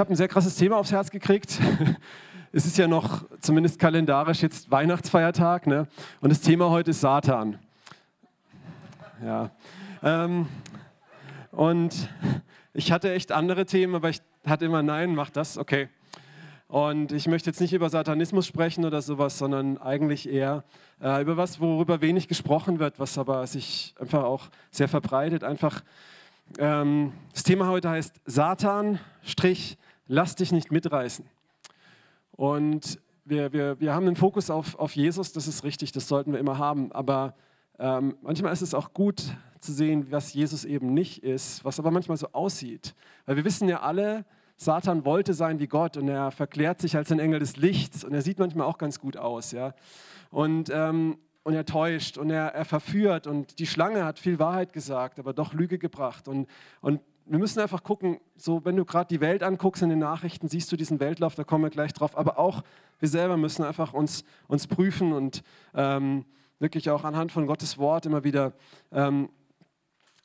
habe ein sehr krasses Thema aufs Herz gekriegt. Es ist ja noch, zumindest kalendarisch, jetzt Weihnachtsfeiertag. Ne? Und das Thema heute ist Satan. Ja. Ähm, und ich hatte echt andere Themen, aber ich hatte immer, nein, mach das, okay. Und ich möchte jetzt nicht über Satanismus sprechen oder sowas, sondern eigentlich eher äh, über was, worüber wenig gesprochen wird, was aber sich einfach auch sehr verbreitet. Einfach ähm, das Thema heute heißt Satan, Strich, lass dich nicht mitreißen. Und wir, wir, wir haben den Fokus auf, auf Jesus, das ist richtig, das sollten wir immer haben. Aber ähm, manchmal ist es auch gut zu sehen, was Jesus eben nicht ist, was aber manchmal so aussieht. Weil wir wissen ja alle, Satan wollte sein wie Gott und er verklärt sich als ein Engel des Lichts und er sieht manchmal auch ganz gut aus. Ja? Und, ähm, und er täuscht und er, er verführt und die Schlange hat viel Wahrheit gesagt, aber doch Lüge gebracht. Und, und wir müssen einfach gucken, so wenn du gerade die Welt anguckst in den Nachrichten, siehst du diesen Weltlauf, da kommen wir gleich drauf, aber auch wir selber müssen einfach uns, uns prüfen und ähm, wirklich auch anhand von Gottes Wort immer wieder ähm,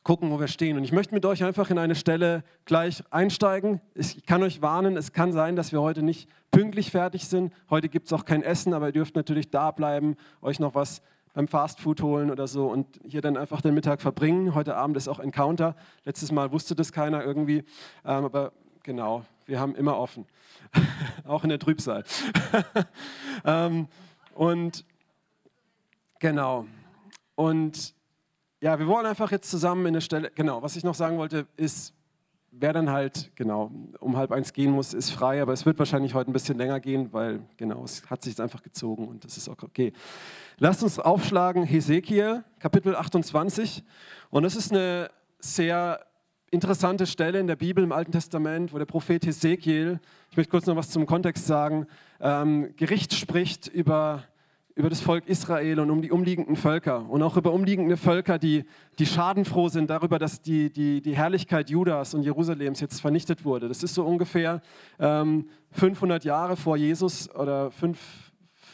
gucken, wo wir stehen. Und ich möchte mit euch einfach in eine Stelle gleich einsteigen. Ich kann euch warnen, es kann sein, dass wir heute nicht pünktlich fertig sind. Heute gibt es auch kein Essen, aber ihr dürft natürlich da bleiben, euch noch was beim Fastfood holen oder so und hier dann einfach den Mittag verbringen. Heute Abend ist auch Encounter. Letztes Mal wusste das keiner irgendwie, ähm, aber genau, wir haben immer offen, auch in der Trübsal. ähm, und genau, und ja, wir wollen einfach jetzt zusammen in der Stelle, genau, was ich noch sagen wollte, ist, wer dann halt, genau, um halb eins gehen muss, ist frei, aber es wird wahrscheinlich heute ein bisschen länger gehen, weil, genau, es hat sich einfach gezogen und das ist auch okay. Lasst uns aufschlagen, Hesekiel, Kapitel 28. Und das ist eine sehr interessante Stelle in der Bibel im Alten Testament, wo der Prophet Hesekiel, ich möchte kurz noch was zum Kontext sagen, ähm, Gericht spricht über über das Volk Israel und um die umliegenden Völker und auch über umliegende Völker, die, die schadenfroh sind darüber, dass die, die, die Herrlichkeit Judas und Jerusalems jetzt vernichtet wurde. Das ist so ungefähr ähm, 500 Jahre vor Jesus oder 5,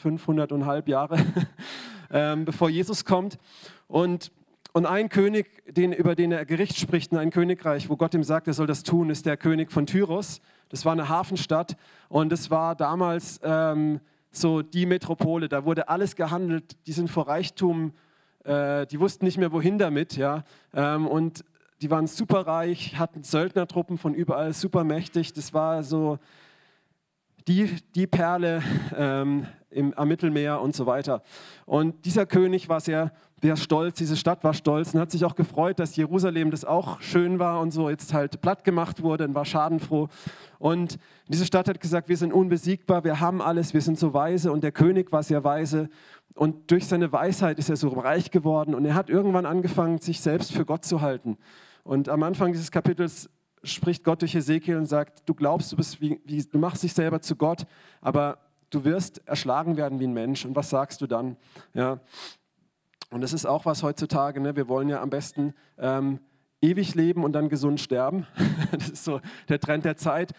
500 und halb Jahre, ähm, bevor Jesus kommt. Und, und ein König, den, über den er Gericht spricht, ein Königreich, wo Gott ihm sagt, er soll das tun, ist der König von Tyros. Das war eine Hafenstadt und das war damals... Ähm, so die Metropole. Da wurde alles gehandelt. Die sind vor Reichtum, äh, die wussten nicht mehr wohin damit. Ja? Ähm, und die waren superreich, hatten Söldnertruppen von überall, supermächtig. Das war so die, die Perle ähm, im, am Mittelmeer und so weiter. Und dieser König war sehr, sehr stolz, diese Stadt war stolz und hat sich auch gefreut, dass Jerusalem, das auch schön war und so, jetzt halt platt gemacht wurde und war schadenfroh. Und diese Stadt hat gesagt, wir sind unbesiegbar, wir haben alles, wir sind so weise und der König war sehr weise und durch seine Weisheit ist er so reich geworden und er hat irgendwann angefangen, sich selbst für Gott zu halten. Und am Anfang dieses Kapitels spricht Gott durch Ezekiel und sagt, du glaubst, du, bist wie, wie, du machst dich selber zu Gott, aber du wirst erschlagen werden wie ein Mensch. Und was sagst du dann? Ja. Und das ist auch was heutzutage. Ne? Wir wollen ja am besten ähm, ewig leben und dann gesund sterben. das ist so der Trend der Zeit.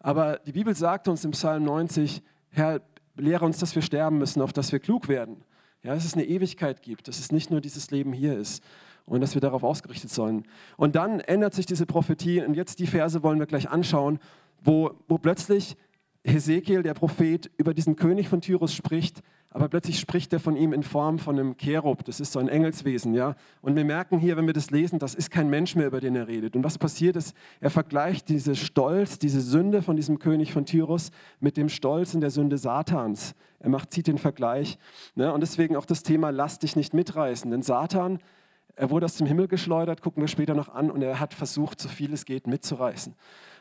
Aber die Bibel sagt uns im Psalm 90, Herr, lehre uns, dass wir sterben müssen, auf dass wir klug werden. Ja, dass es eine Ewigkeit gibt, dass es nicht nur dieses Leben hier ist und dass wir darauf ausgerichtet sollen. Und dann ändert sich diese Prophetie und jetzt die Verse wollen wir gleich anschauen, wo, wo plötzlich Hesekiel, der Prophet, über diesen König von Tyrus spricht, aber plötzlich spricht er von ihm in Form von einem Cherub, das ist so ein Engelswesen, ja. Und wir merken hier, wenn wir das lesen, das ist kein Mensch mehr, über den er redet. Und was passiert ist, er vergleicht diese Stolz, diese Sünde von diesem König von Tyrus mit dem Stolz in der Sünde Satans. Er macht, zieht den Vergleich. Ne? Und deswegen auch das Thema, lass dich nicht mitreißen. Denn Satan er wurde aus dem Himmel geschleudert, gucken wir später noch an, und er hat versucht, so viel es geht, mitzureißen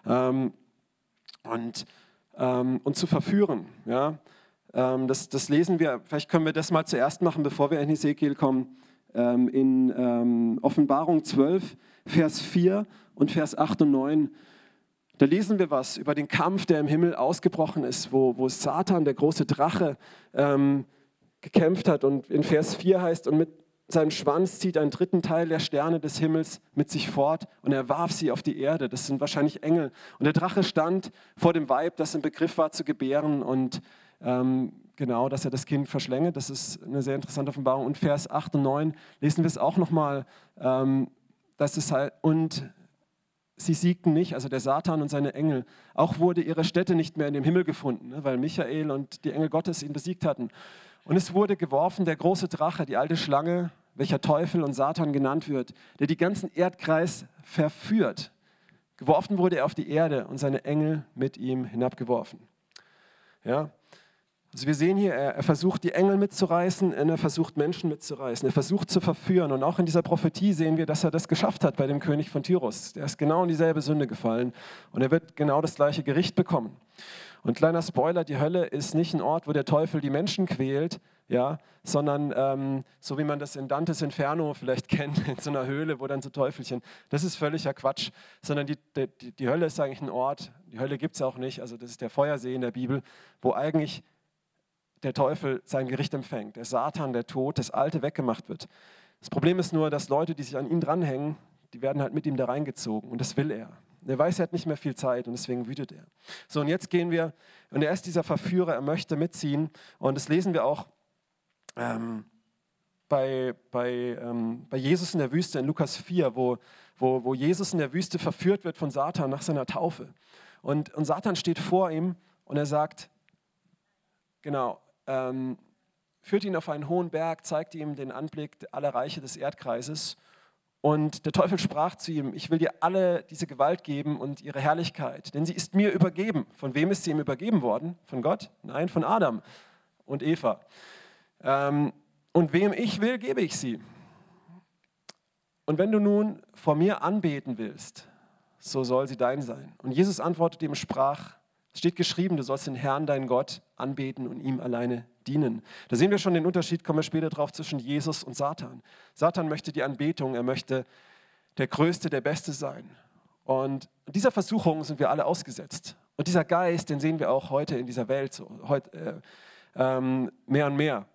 ähm, und, ähm, und zu verführen. Ja? Ähm, das, das, lesen wir, vielleicht können wir das mal zuerst machen, bevor wir in Hesekiel kommen, ähm, in ähm, Offenbarung 12, Vers 4 und Vers 8 und 9. Da lesen wir was über den Kampf, der im Himmel ausgebrochen ist, wo, wo Satan, der große Drache, ähm, gekämpft hat. Und in Vers 4 heißt, und mit seinem Schwanz zieht einen dritten Teil der Sterne des Himmels mit sich fort und er warf sie auf die Erde. Das sind wahrscheinlich Engel. Und der Drache stand vor dem Weib, das im Begriff war zu gebären und ähm, genau, dass er das Kind verschlänge. Das ist eine sehr interessante Offenbarung. Und Vers 8 und 9 lesen wir es auch nochmal. Ähm, das ist halt, und sie siegten nicht, also der Satan und seine Engel. Auch wurde ihre Stätte nicht mehr in dem Himmel gefunden, ne, weil Michael und die Engel Gottes ihn besiegt hatten. Und es wurde geworfen der große Drache, die alte Schlange, welcher Teufel und Satan genannt wird, der die ganzen Erdkreis verführt. Geworfen wurde er auf die Erde und seine Engel mit ihm hinabgeworfen. Ja, also wir sehen hier, er, er, versucht die Engel mitzureißen, er versucht Menschen mitzureißen, er versucht zu verführen. Und auch in dieser Prophetie sehen wir, dass er das geschafft hat bei dem König von Tyrus. Der ist genau in dieselbe Sünde gefallen und er wird genau das gleiche Gericht bekommen. Und kleiner Spoiler, die Hölle ist nicht ein Ort, wo der Teufel die Menschen quält, ja, sondern ähm, so wie man das in Dantes Inferno vielleicht kennt, in so einer Höhle, wo dann so Teufelchen, das ist völliger Quatsch, sondern die, die, die Hölle ist eigentlich ein Ort, die Hölle gibt es auch nicht, also das ist der Feuersee in der Bibel, wo eigentlich der Teufel sein Gericht empfängt, der Satan, der Tod, das Alte weggemacht wird. Das Problem ist nur, dass Leute, die sich an ihn dranhängen, die werden halt mit ihm da reingezogen und das will er. Er weiß, er hat nicht mehr viel Zeit und deswegen wütet er. So, und jetzt gehen wir, und er ist dieser Verführer, er möchte mitziehen und das lesen wir auch ähm, bei, bei, ähm, bei Jesus in der Wüste in Lukas 4, wo, wo, wo Jesus in der Wüste verführt wird von Satan nach seiner Taufe. Und, und Satan steht vor ihm und er sagt, genau, ähm, führt ihn auf einen hohen Berg, zeigt ihm den Anblick aller Reiche des Erdkreises. Und der Teufel sprach zu ihm, ich will dir alle diese Gewalt geben und ihre Herrlichkeit, denn sie ist mir übergeben. Von wem ist sie ihm übergeben worden? Von Gott? Nein, von Adam und Eva. Ähm, und wem ich will, gebe ich sie. Und wenn du nun vor mir anbeten willst, so soll sie dein sein. Und Jesus antwortete ihm und sprach, es steht geschrieben, du sollst den Herrn, deinen Gott, anbeten und ihm alleine dienen. Da sehen wir schon den Unterschied, kommen wir später drauf, zwischen Jesus und Satan. Satan möchte die Anbetung, er möchte der Größte, der Beste sein. Und dieser Versuchung sind wir alle ausgesetzt. Und dieser Geist, den sehen wir auch heute in dieser Welt so, heute, äh, ähm, mehr und mehr.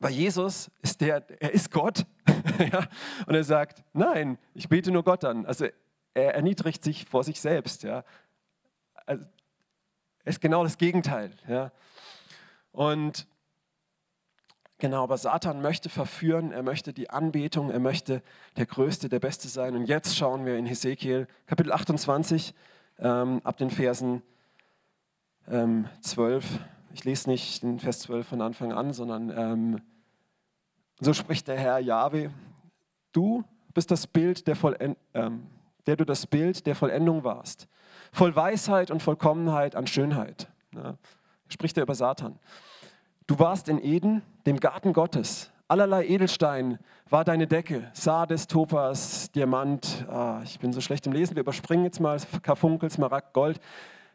Weil Jesus ist der, er ist Gott. ja? Und er sagt, nein, ich bete nur Gott an. Also er erniedrigt sich vor sich selbst. Ja? Also, ist genau das Gegenteil. Ja? Und genau, aber Satan möchte verführen, er möchte die Anbetung, er möchte der Größte, der Beste sein. Und jetzt schauen wir in Hesekiel Kapitel 28 ähm, ab den Versen ähm, 12. Ich lese nicht den Vers 12 von Anfang an, sondern ähm, so spricht der Herr Jahwe, du bist das Bild der Vollendung. Ähm, der du das Bild der Vollendung warst voll Weisheit und Vollkommenheit an Schönheit. Ja, spricht er über Satan. Du warst in Eden, dem Garten Gottes. Allerlei Edelstein war deine Decke. Sardes, Topas, Diamant. Ah, ich bin so schlecht im Lesen. Wir überspringen jetzt mal Karfunkel, Smaragd, Gold.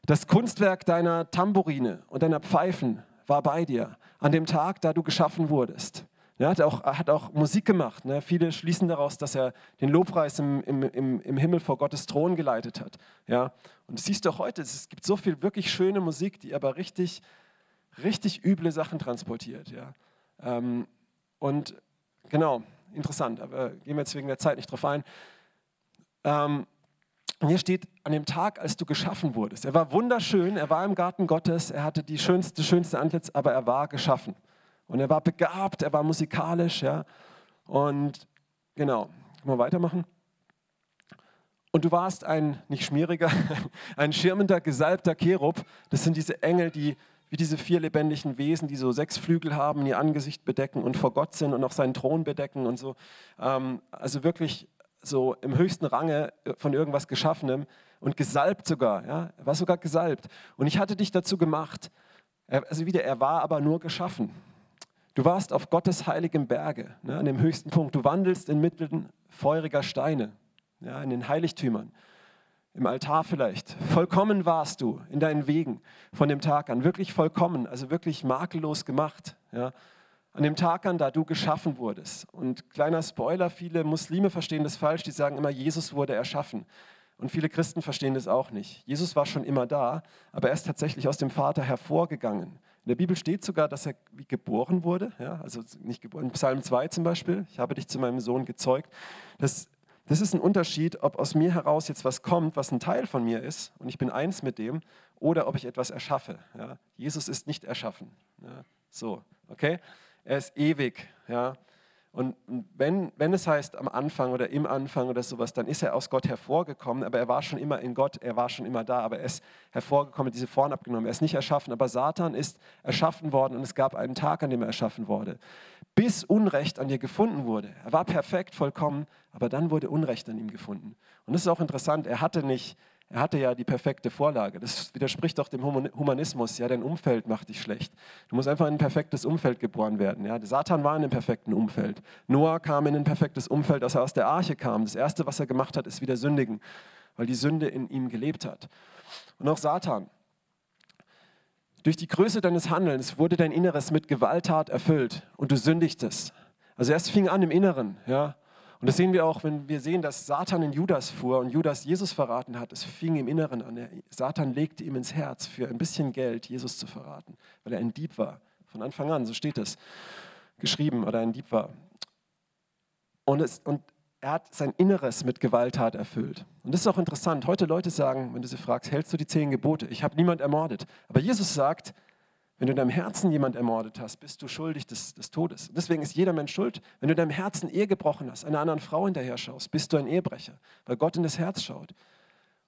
Das Kunstwerk deiner Tambourine und deiner Pfeifen war bei dir an dem Tag, da du geschaffen wurdest. Er hat auch, hat auch Musik gemacht. Ne? Viele schließen daraus, dass er den Lobpreis im, im, im Himmel vor Gottes Thron geleitet hat. Ja? Und das siehst du auch heute, es gibt so viel wirklich schöne Musik, die aber richtig, richtig üble Sachen transportiert. Ja? Ähm, und genau, interessant, aber gehen wir jetzt wegen der Zeit nicht drauf ein. Ähm, hier steht, an dem Tag, als du geschaffen wurdest. Er war wunderschön, er war im Garten Gottes, er hatte die schönste, schönste Antlitz, aber er war geschaffen. Und er war begabt, er war musikalisch, ja. Und genau, mal weitermachen. Und du warst ein, nicht schmieriger, ein schirmender, gesalbter Cherub. Das sind diese Engel, die wie diese vier lebendigen Wesen, die so sechs Flügel haben, ihr Angesicht bedecken und vor Gott sind und auch seinen Thron bedecken und so. Ähm, also wirklich so im höchsten Range von irgendwas Geschaffenem und gesalbt sogar. Ja? Er war sogar gesalbt. Und ich hatte dich dazu gemacht. Also wieder, er war aber nur geschaffen. Du warst auf Gottes heiligem Berge, ne, an dem höchsten Punkt. Du wandelst inmitten feuriger Steine, ja, in den Heiligtümern, im Altar vielleicht. Vollkommen warst du in deinen Wegen von dem Tag an, wirklich vollkommen, also wirklich makellos gemacht. Ja. An dem Tag an, da du geschaffen wurdest. Und kleiner Spoiler, viele Muslime verstehen das falsch, die sagen immer, Jesus wurde erschaffen. Und viele Christen verstehen das auch nicht. Jesus war schon immer da, aber er ist tatsächlich aus dem Vater hervorgegangen. In der Bibel steht sogar, dass er wie geboren wurde. Ja, also nicht geboren. In Psalm 2 zum Beispiel, ich habe dich zu meinem Sohn gezeugt. Das, das ist ein Unterschied, ob aus mir heraus jetzt was kommt, was ein Teil von mir ist und ich bin eins mit dem, oder ob ich etwas erschaffe. Ja. Jesus ist nicht erschaffen. Ja. So, okay? Er ist ewig. Ja. Und wenn, wenn es heißt am Anfang oder im Anfang oder sowas, dann ist er aus Gott hervorgekommen, aber er war schon immer in Gott, er war schon immer da, aber er ist hervorgekommen, diese Vorn abgenommen. Er ist nicht erschaffen, aber Satan ist erschaffen worden und es gab einen Tag, an dem er erschaffen wurde. Bis Unrecht an dir gefunden wurde. Er war perfekt, vollkommen, aber dann wurde Unrecht an ihm gefunden. Und das ist auch interessant, er hatte nicht er hatte ja die perfekte Vorlage. Das widerspricht doch dem Humanismus. Ja, dein Umfeld macht dich schlecht. Du musst einfach in ein perfektes Umfeld geboren werden. Ja, Satan war in einem perfekten Umfeld. Noah kam in ein perfektes Umfeld, als er aus der Arche kam. Das Erste, was er gemacht hat, ist wieder sündigen, weil die Sünde in ihm gelebt hat. Und auch Satan. Durch die Größe deines Handelns wurde dein Inneres mit Gewalttat erfüllt und du sündigtest. Also erst fing an im Inneren, ja, und das sehen wir auch, wenn wir sehen, dass Satan in Judas fuhr und Judas Jesus verraten hat. Es fing im Inneren an. Satan legte ihm ins Herz, für ein bisschen Geld Jesus zu verraten, weil er ein Dieb war. Von Anfang an, so steht es geschrieben, oder ein Dieb war. Und, es, und er hat sein Inneres mit Gewalttat erfüllt. Und das ist auch interessant. Heute Leute sagen, wenn du sie fragst, hältst du die zehn Gebote? Ich habe niemand ermordet. Aber Jesus sagt, wenn du in deinem Herzen jemand ermordet hast, bist du schuldig des, des Todes. Deswegen ist jeder Mensch schuld. Wenn du in deinem Herzen Ehe gebrochen hast, einer anderen Frau hinterher schaust, bist du ein Ehebrecher, weil Gott in das Herz schaut.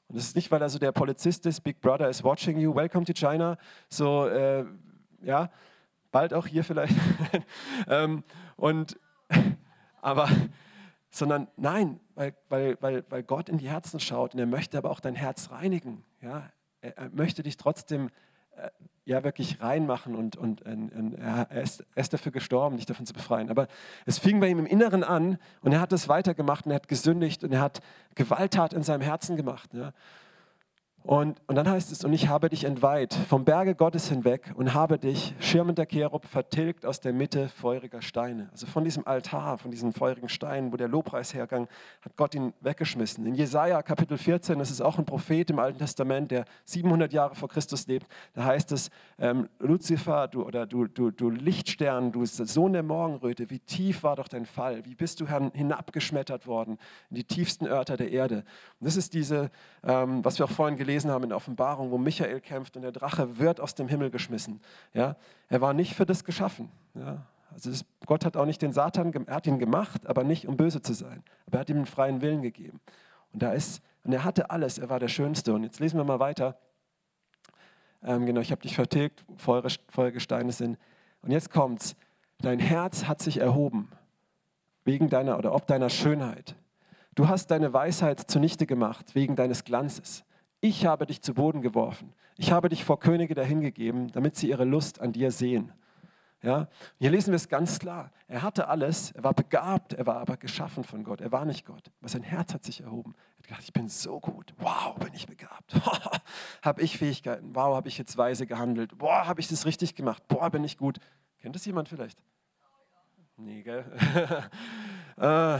Und das ist nicht, weil er so der Polizist ist, Big Brother is watching you, welcome to China, so, äh, ja, bald auch hier vielleicht. ähm, und, aber, sondern nein, weil, weil, weil, weil Gott in die Herzen schaut und er möchte aber auch dein Herz reinigen. Ja? Er, er möchte dich trotzdem äh, ja wirklich reinmachen und, und, und, und er, ist, er, ist, dafür gestorben, dich davon zu befreien. Aber es fing bei ihm im Inneren an und er hat es weitergemacht und er hat gesündigt und er hat Gewalttat in seinem Herzen gemacht. Ja. Und, und dann heißt es, und ich habe dich entweiht vom Berge Gottes hinweg und habe dich, schirmender Cherub, vertilgt aus der Mitte feuriger Steine. Also von diesem Altar, von diesen feurigen Steinen, wo der Lobpreis hergang, hat Gott ihn weggeschmissen. In Jesaja Kapitel 14, das ist auch ein Prophet im Alten Testament, der 700 Jahre vor Christus lebt, da heißt es, ähm, Luzifer, du, oder du, du, du Lichtstern, du Sohn der Morgenröte, wie tief war doch dein Fall? Wie bist du hinabgeschmettert worden in die tiefsten Örter der Erde? Und das ist diese, ähm, was wir auch vorhin gelesen gelesen haben in der Offenbarung, wo Michael kämpft und der Drache wird aus dem Himmel geschmissen. Ja? Er war nicht für das geschaffen. Ja? Also das, Gott hat auch nicht den Satan, er hat ihn gemacht, aber nicht um böse zu sein. Aber er hat ihm einen freien Willen gegeben. Und da ist, und er hatte alles, er war der Schönste. Und jetzt lesen wir mal weiter. Ähm, genau, ich habe dich vertilgt, Feuergesteine sind. Und jetzt kommt's. Dein Herz hat sich erhoben, wegen deiner oder ob deiner Schönheit. Du hast deine Weisheit zunichte gemacht, wegen deines Glanzes. Ich habe dich zu Boden geworfen. Ich habe dich vor Könige dahingegeben, damit sie ihre Lust an dir sehen. Ja? Hier lesen wir es ganz klar. Er hatte alles, er war begabt, er war aber geschaffen von Gott. Er war nicht Gott. Aber sein Herz hat sich erhoben. Er hat gedacht, ich bin so gut. Wow, bin ich begabt. habe ich Fähigkeiten. Wow, habe ich jetzt weise gehandelt. Boah, habe ich das richtig gemacht. Boah, bin ich gut. Kennt das jemand vielleicht? Nee, gell? äh,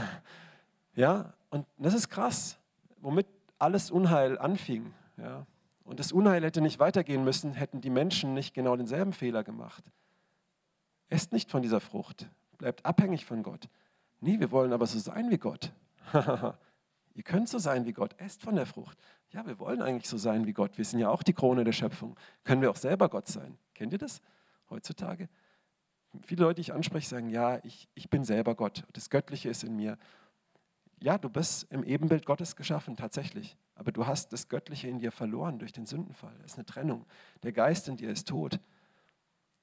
ja, und das ist krass. Womit alles Unheil anfing. Ja. Und das Unheil hätte nicht weitergehen müssen, hätten die Menschen nicht genau denselben Fehler gemacht. Esst nicht von dieser Frucht, bleibt abhängig von Gott. Nee, wir wollen aber so sein wie Gott. Ihr könnt so sein wie Gott, esst von der Frucht. Ja, wir wollen eigentlich so sein wie Gott. Wir sind ja auch die Krone der Schöpfung. Können wir auch selber Gott sein? Kennt ihr das heutzutage? Viele Leute, die ich anspreche, sagen, ja, ich, ich bin selber Gott. Das Göttliche ist in mir ja, du bist im Ebenbild Gottes geschaffen, tatsächlich. Aber du hast das Göttliche in dir verloren durch den Sündenfall. Es ist eine Trennung. Der Geist in dir ist tot.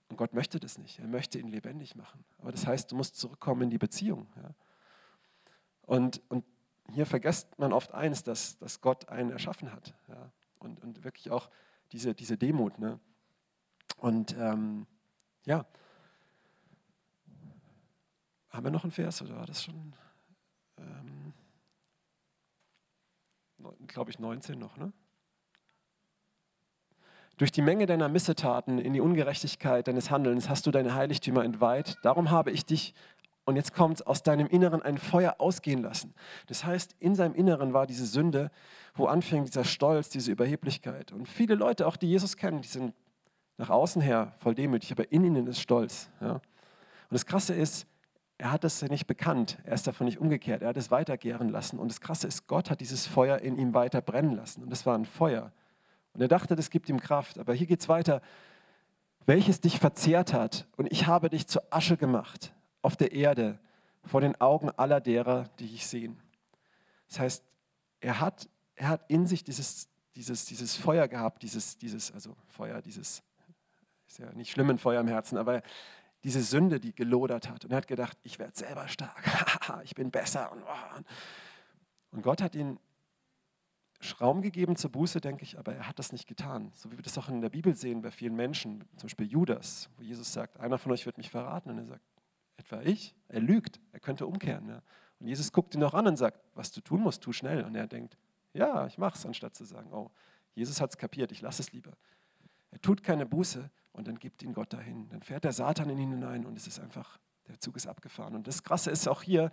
Und Gott möchte das nicht. Er möchte ihn lebendig machen. Aber das heißt, du musst zurückkommen in die Beziehung. Ja? Und, und hier vergisst man oft eins, dass, dass Gott einen erschaffen hat. Ja? Und, und wirklich auch diese, diese Demut. Ne? Und ähm, ja, haben wir noch einen Vers oder war das schon? ähm, glaube ich, 19 noch, ne? Durch die Menge deiner Missetaten in die Ungerechtigkeit deines Handelns hast du deine Heiligtümer entweiht. Darum habe ich dich, und jetzt kommt aus deinem Inneren ein Feuer ausgehen lassen. Das heißt, in seinem Inneren war diese Sünde, wo anfing dieser Stolz, diese Überheblichkeit. Und viele Leute, auch die Jesus kennen, die sind nach außen her voll demütig, aber in ihnen ist Stolz. Ja? Und das Krasse ist, er hat es nicht bekannt, er ist davon nicht umgekehrt, er hat es weitergären lassen. Und das Krasse ist, Gott hat dieses Feuer in ihm weiter brennen lassen. Und es war ein Feuer. Und er dachte, das gibt ihm Kraft. Aber hier geht es weiter. Welches dich verzehrt hat, und ich habe dich zur Asche gemacht auf der Erde, vor den Augen aller derer, die ich sehen. Das heißt, er hat, er hat in sich dieses, dieses, dieses Feuer gehabt, dieses, dieses, also Feuer, dieses, ist ja nicht schlimm ein Feuer im Herzen, aber diese Sünde, die gelodert hat. Und er hat gedacht, ich werde selber stark, ich bin besser. Oh. Und Gott hat ihn Raum gegeben zur Buße, denke ich, aber er hat das nicht getan. So wie wir das auch in der Bibel sehen bei vielen Menschen, zum Beispiel Judas, wo Jesus sagt, einer von euch wird mich verraten. Und er sagt, etwa ich? Er lügt, er könnte umkehren. Ja. Und Jesus guckt ihn noch an und sagt, was du tun musst, tu schnell. Und er denkt, ja, ich mache es, anstatt zu sagen, oh, Jesus hat es kapiert, ich lasse es lieber. Er tut keine Buße und dann gibt ihn Gott dahin. Dann fährt der Satan in ihn hinein und es ist einfach, der Zug ist abgefahren. Und das Krasse ist auch hier,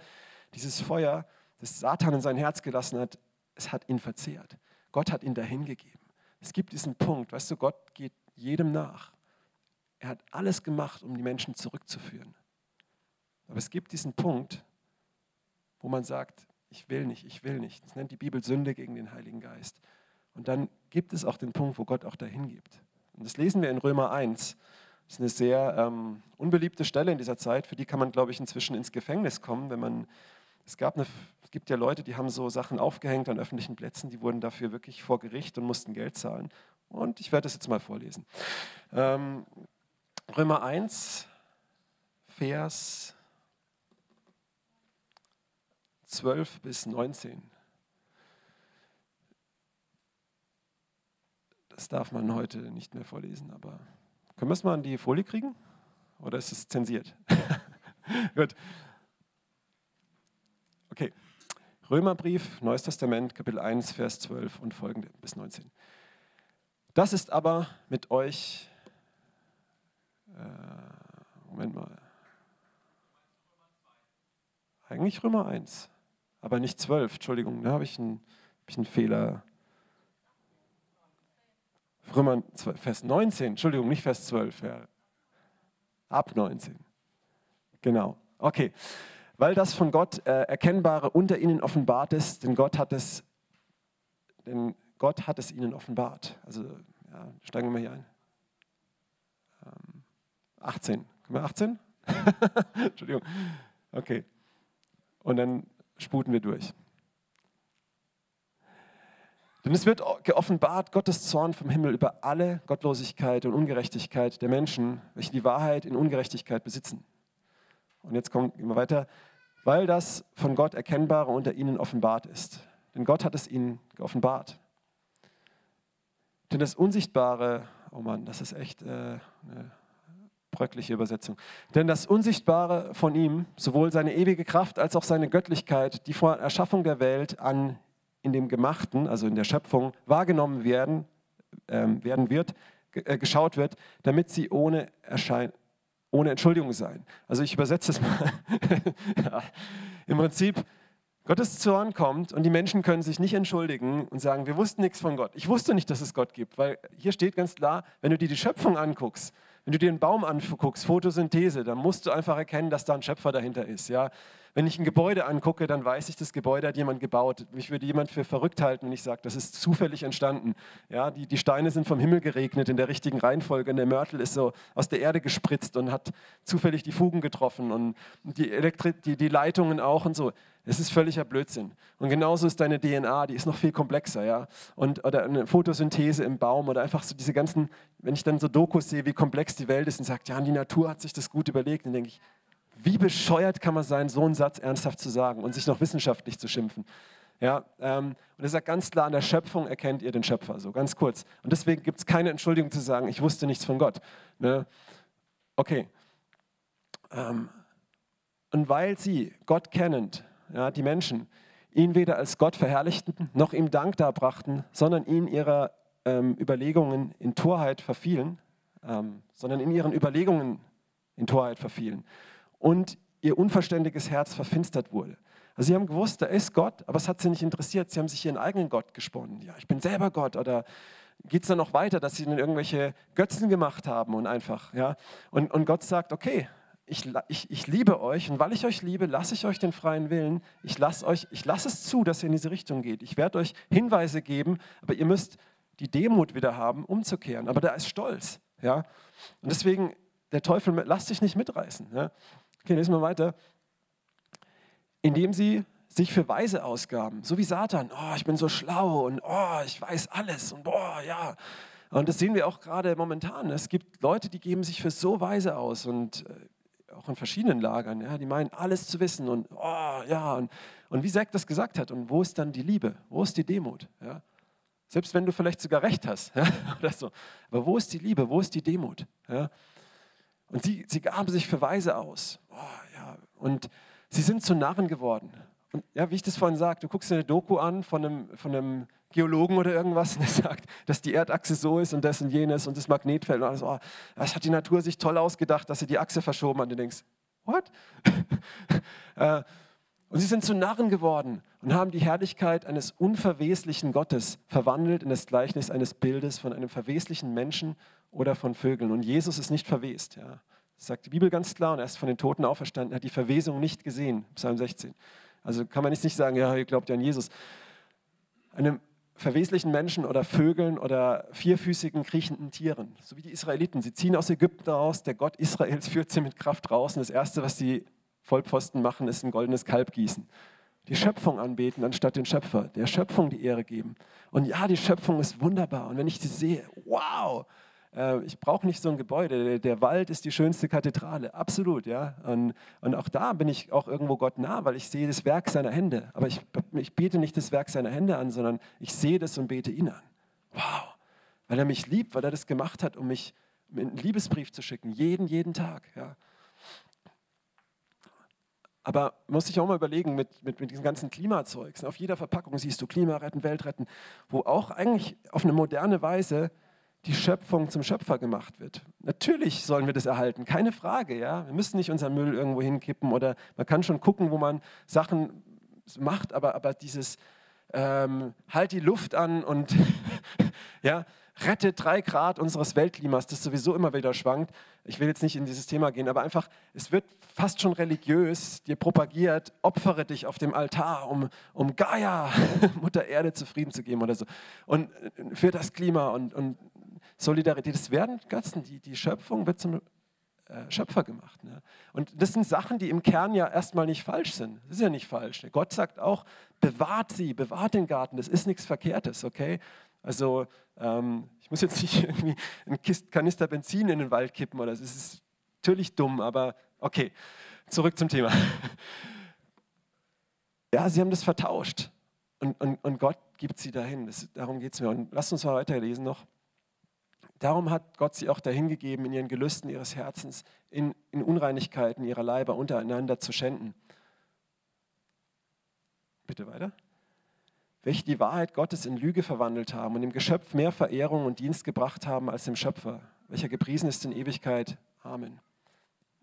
dieses Feuer, das Satan in sein Herz gelassen hat, es hat ihn verzehrt. Gott hat ihn dahin gegeben. Es gibt diesen Punkt, weißt du, Gott geht jedem nach. Er hat alles gemacht, um die Menschen zurückzuführen. Aber es gibt diesen Punkt, wo man sagt, ich will nicht, ich will nicht. Das nennt die Bibel Sünde gegen den Heiligen Geist. Und dann gibt es auch den Punkt, wo Gott auch dahin gibt. Und das lesen wir in Römer 1. Das ist eine sehr ähm, unbeliebte Stelle in dieser Zeit. Für die kann man, glaube ich, inzwischen ins Gefängnis kommen, wenn man es, gab eine, es gibt ja Leute, die haben so Sachen aufgehängt an öffentlichen Plätzen, die wurden dafür wirklich vor Gericht und mussten Geld zahlen. Und ich werde das jetzt mal vorlesen. Ähm, Römer 1, Vers 12 bis 19. Das darf man heute nicht mehr vorlesen, aber können wir es mal an die Folie kriegen? Oder ist es zensiert? Gut. Okay, Römerbrief, Neues Testament, Kapitel 1, Vers 12 und folgende bis 19. Das ist aber mit euch, äh, Moment mal, eigentlich Römer 1, aber nicht 12, Entschuldigung, da habe ich, einen, hab ich einen Fehler. Römer 12, Vers 19, Entschuldigung, nicht Vers 12, ja. ab 19. Genau, okay weil das von Gott äh, Erkennbare unter ihnen offenbart ist, denn Gott hat es, denn Gott hat es ihnen offenbart. Also ja, steigen wir mal hier ein. Ähm, 18. Können wir 18? Entschuldigung. Okay. Und dann sputen wir durch. Denn es wird geoffenbart Gottes Zorn vom Himmel über alle Gottlosigkeit und Ungerechtigkeit der Menschen, welche die Wahrheit in Ungerechtigkeit besitzen. Und jetzt kommen wir weiter weil das von Gott Erkennbare unter ihnen offenbart ist. Denn Gott hat es ihnen geoffenbart. Denn das Unsichtbare, oh Mann, das ist echt äh, eine bröckliche Übersetzung. Denn das Unsichtbare von ihm, sowohl seine ewige Kraft als auch seine Göttlichkeit, die vor Erschaffung der Welt an in dem Gemachten, also in der Schöpfung, wahrgenommen werden, äh, werden wird, äh, geschaut wird, damit sie ohne Erschein ohne Entschuldigung sein. Also ich übersetze es mal. ja. Im Prinzip, Gottes Zorn kommt und die Menschen können sich nicht entschuldigen und sagen, wir wussten nichts von Gott. Ich wusste nicht, dass es Gott gibt, weil hier steht ganz klar, wenn du dir die Schöpfung anguckst, wenn du dir einen Baum anguckst, Photosynthese, dann musst du einfach erkennen, dass da ein Schöpfer dahinter ist. Ja? Wenn ich ein Gebäude angucke, dann weiß ich, das Gebäude hat jemand gebaut. Mich würde jemand für verrückt halten, wenn ich sage, das ist zufällig entstanden. Ja, die, die Steine sind vom Himmel geregnet in der richtigen Reihenfolge und der Mörtel ist so aus der Erde gespritzt und hat zufällig die Fugen getroffen und die, Elektri die, die Leitungen auch und so. Es ist völliger Blödsinn. Und genauso ist deine DNA, die ist noch viel komplexer, ja. Und, oder eine Photosynthese im Baum oder einfach so diese ganzen, wenn ich dann so Dokus sehe, wie komplex die Welt ist und sagt, ja, die Natur hat sich das gut überlegt, dann denke ich, wie bescheuert kann man sein, so einen Satz ernsthaft zu sagen und sich noch wissenschaftlich zu schimpfen? Ja, ähm, und er sagt ganz klar, an der Schöpfung erkennt ihr den Schöpfer, so ganz kurz. Und deswegen gibt es keine Entschuldigung zu sagen, ich wusste nichts von Gott. Ne? Okay. Ähm, und weil sie, Gott kennend, ja, die Menschen, ihn weder als Gott verherrlichten, noch ihm Dank darbrachten, sondern ihn ihrer ähm, Überlegungen in Torheit verfielen, ähm, sondern in ihren Überlegungen in Torheit verfielen und ihr unverständiges Herz verfinstert wurde. Also sie haben gewusst, da ist Gott, aber es hat sie nicht interessiert. Sie haben sich ihren eigenen Gott gesponnen. Ja, ich bin selber Gott. Oder geht es dann noch weiter, dass sie dann irgendwelche Götzen gemacht haben und einfach, ja. Und, und Gott sagt, okay, ich, ich, ich liebe euch und weil ich euch liebe, lasse ich euch den freien Willen. Ich lasse euch, es zu, dass ihr in diese Richtung geht. Ich werde euch Hinweise geben, aber ihr müsst die Demut wieder haben, umzukehren. Aber da ist Stolz, ja. Und deswegen, der Teufel, lasst sich nicht mitreißen. Ja? Okay, lesen wir weiter. indem sie sich für Weise ausgaben, so wie Satan. Oh, ich bin so schlau und oh, ich weiß alles und boah, ja. Und das sehen wir auch gerade momentan. Es gibt Leute, die geben sich für so Weise aus und äh, auch in verschiedenen Lagern, ja, die meinen alles zu wissen und oh, ja. Und, und wie Zack das gesagt hat, und wo ist dann die Liebe? Wo ist die Demut? Ja? Selbst wenn du vielleicht sogar recht hast. Ja, oder so. Aber wo ist die Liebe? Wo ist die Demut? Ja? Und sie, sie gaben sich für Weise aus. Oh, ja. Und sie sind zu Narren geworden. Und ja, wie ich das vorhin sagte, du guckst dir eine Doku an von einem, von einem Geologen oder irgendwas der sagt, dass die Erdachse so ist und das und jenes und das Magnetfeld und alles. Oh, das hat die Natur sich toll ausgedacht, dass sie die Achse verschoben hat. Und du denkst, what? Äh, und sie sind zu Narren geworden und haben die Herrlichkeit eines unverweslichen Gottes verwandelt in das Gleichnis eines Bildes von einem verweslichen Menschen oder von Vögeln. Und Jesus ist nicht verwest. Ja. Das sagt die Bibel ganz klar und er ist von den Toten auferstanden, er hat die Verwesung nicht gesehen, Psalm 16. Also kann man jetzt nicht sagen, ja, ihr glaubt ja an Jesus. Einem verweslichen Menschen oder Vögeln oder vierfüßigen kriechenden Tieren, so wie die Israeliten. Sie ziehen aus Ägypten raus, der Gott Israels führt sie mit Kraft raus und das Erste, was die Vollpfosten machen, ist ein goldenes Kalb gießen. Die Schöpfung anbeten anstatt den Schöpfer, der Schöpfung die Ehre geben. Und ja, die Schöpfung ist wunderbar. Und wenn ich sie sehe, wow, ich brauche nicht so ein Gebäude. Der, Wald ist die schönste Kathedrale, absolut, ja. Und, und, auch da bin ich auch irgendwo Gott nah, weil ich sehe das Werk seiner Hände. Aber ich, ich bete nicht das Werk seiner Hände an, sondern ich sehe das und bete ihn an. Wow, weil er mich liebt, weil er das gemacht hat, um mich einen Liebesbrief zu schicken, jeden, jeden Tag, ja. Aber muss ich auch mal überlegen, mit, mit, mit diesem ganzen Klimazeugs. Auf jeder Verpackung siehst du Klima retten, Welt retten, wo auch eigentlich auf eine moderne Weise die Schöpfung zum Schöpfer gemacht wird. Natürlich sollen wir das erhalten, keine Frage. Ja? Wir müssen nicht unseren Müll irgendwo hinkippen oder man kann schon gucken, wo man Sachen macht, aber, aber dieses ähm, halt die Luft an und ja, rette drei Grad unseres Weltklimas, das sowieso immer wieder schwankt. Ich will jetzt nicht in dieses Thema gehen, aber einfach, es wird fast schon religiös dir propagiert, opfere dich auf dem Altar, um, um Gaia, Mutter Erde, zufrieden zu geben oder so. Und äh, für das Klima und, und Solidarität. Das werden Götzen, die, die Schöpfung wird zum äh, Schöpfer gemacht. Ne? Und das sind Sachen, die im Kern ja erstmal nicht falsch sind. Das ist ja nicht falsch. Ne? Gott sagt auch, bewahrt sie, bewahrt den Garten, das ist nichts Verkehrtes, okay? Also ähm, ich muss jetzt nicht irgendwie einen Kanister Benzin in den Wald kippen oder so. Das ist natürlich dumm, aber okay, zurück zum Thema. Ja, sie haben das vertauscht und, und, und Gott gibt sie dahin. Das, darum geht es mir. Und lasst uns mal weiterlesen noch. Darum hat Gott sie auch dahingegeben, in ihren Gelüsten ihres Herzens, in, in Unreinigkeiten ihrer Leiber untereinander zu schänden. Bitte weiter. Welche die Wahrheit Gottes in Lüge verwandelt haben und dem Geschöpf mehr Verehrung und Dienst gebracht haben als dem Schöpfer, welcher gepriesen ist in Ewigkeit. Amen.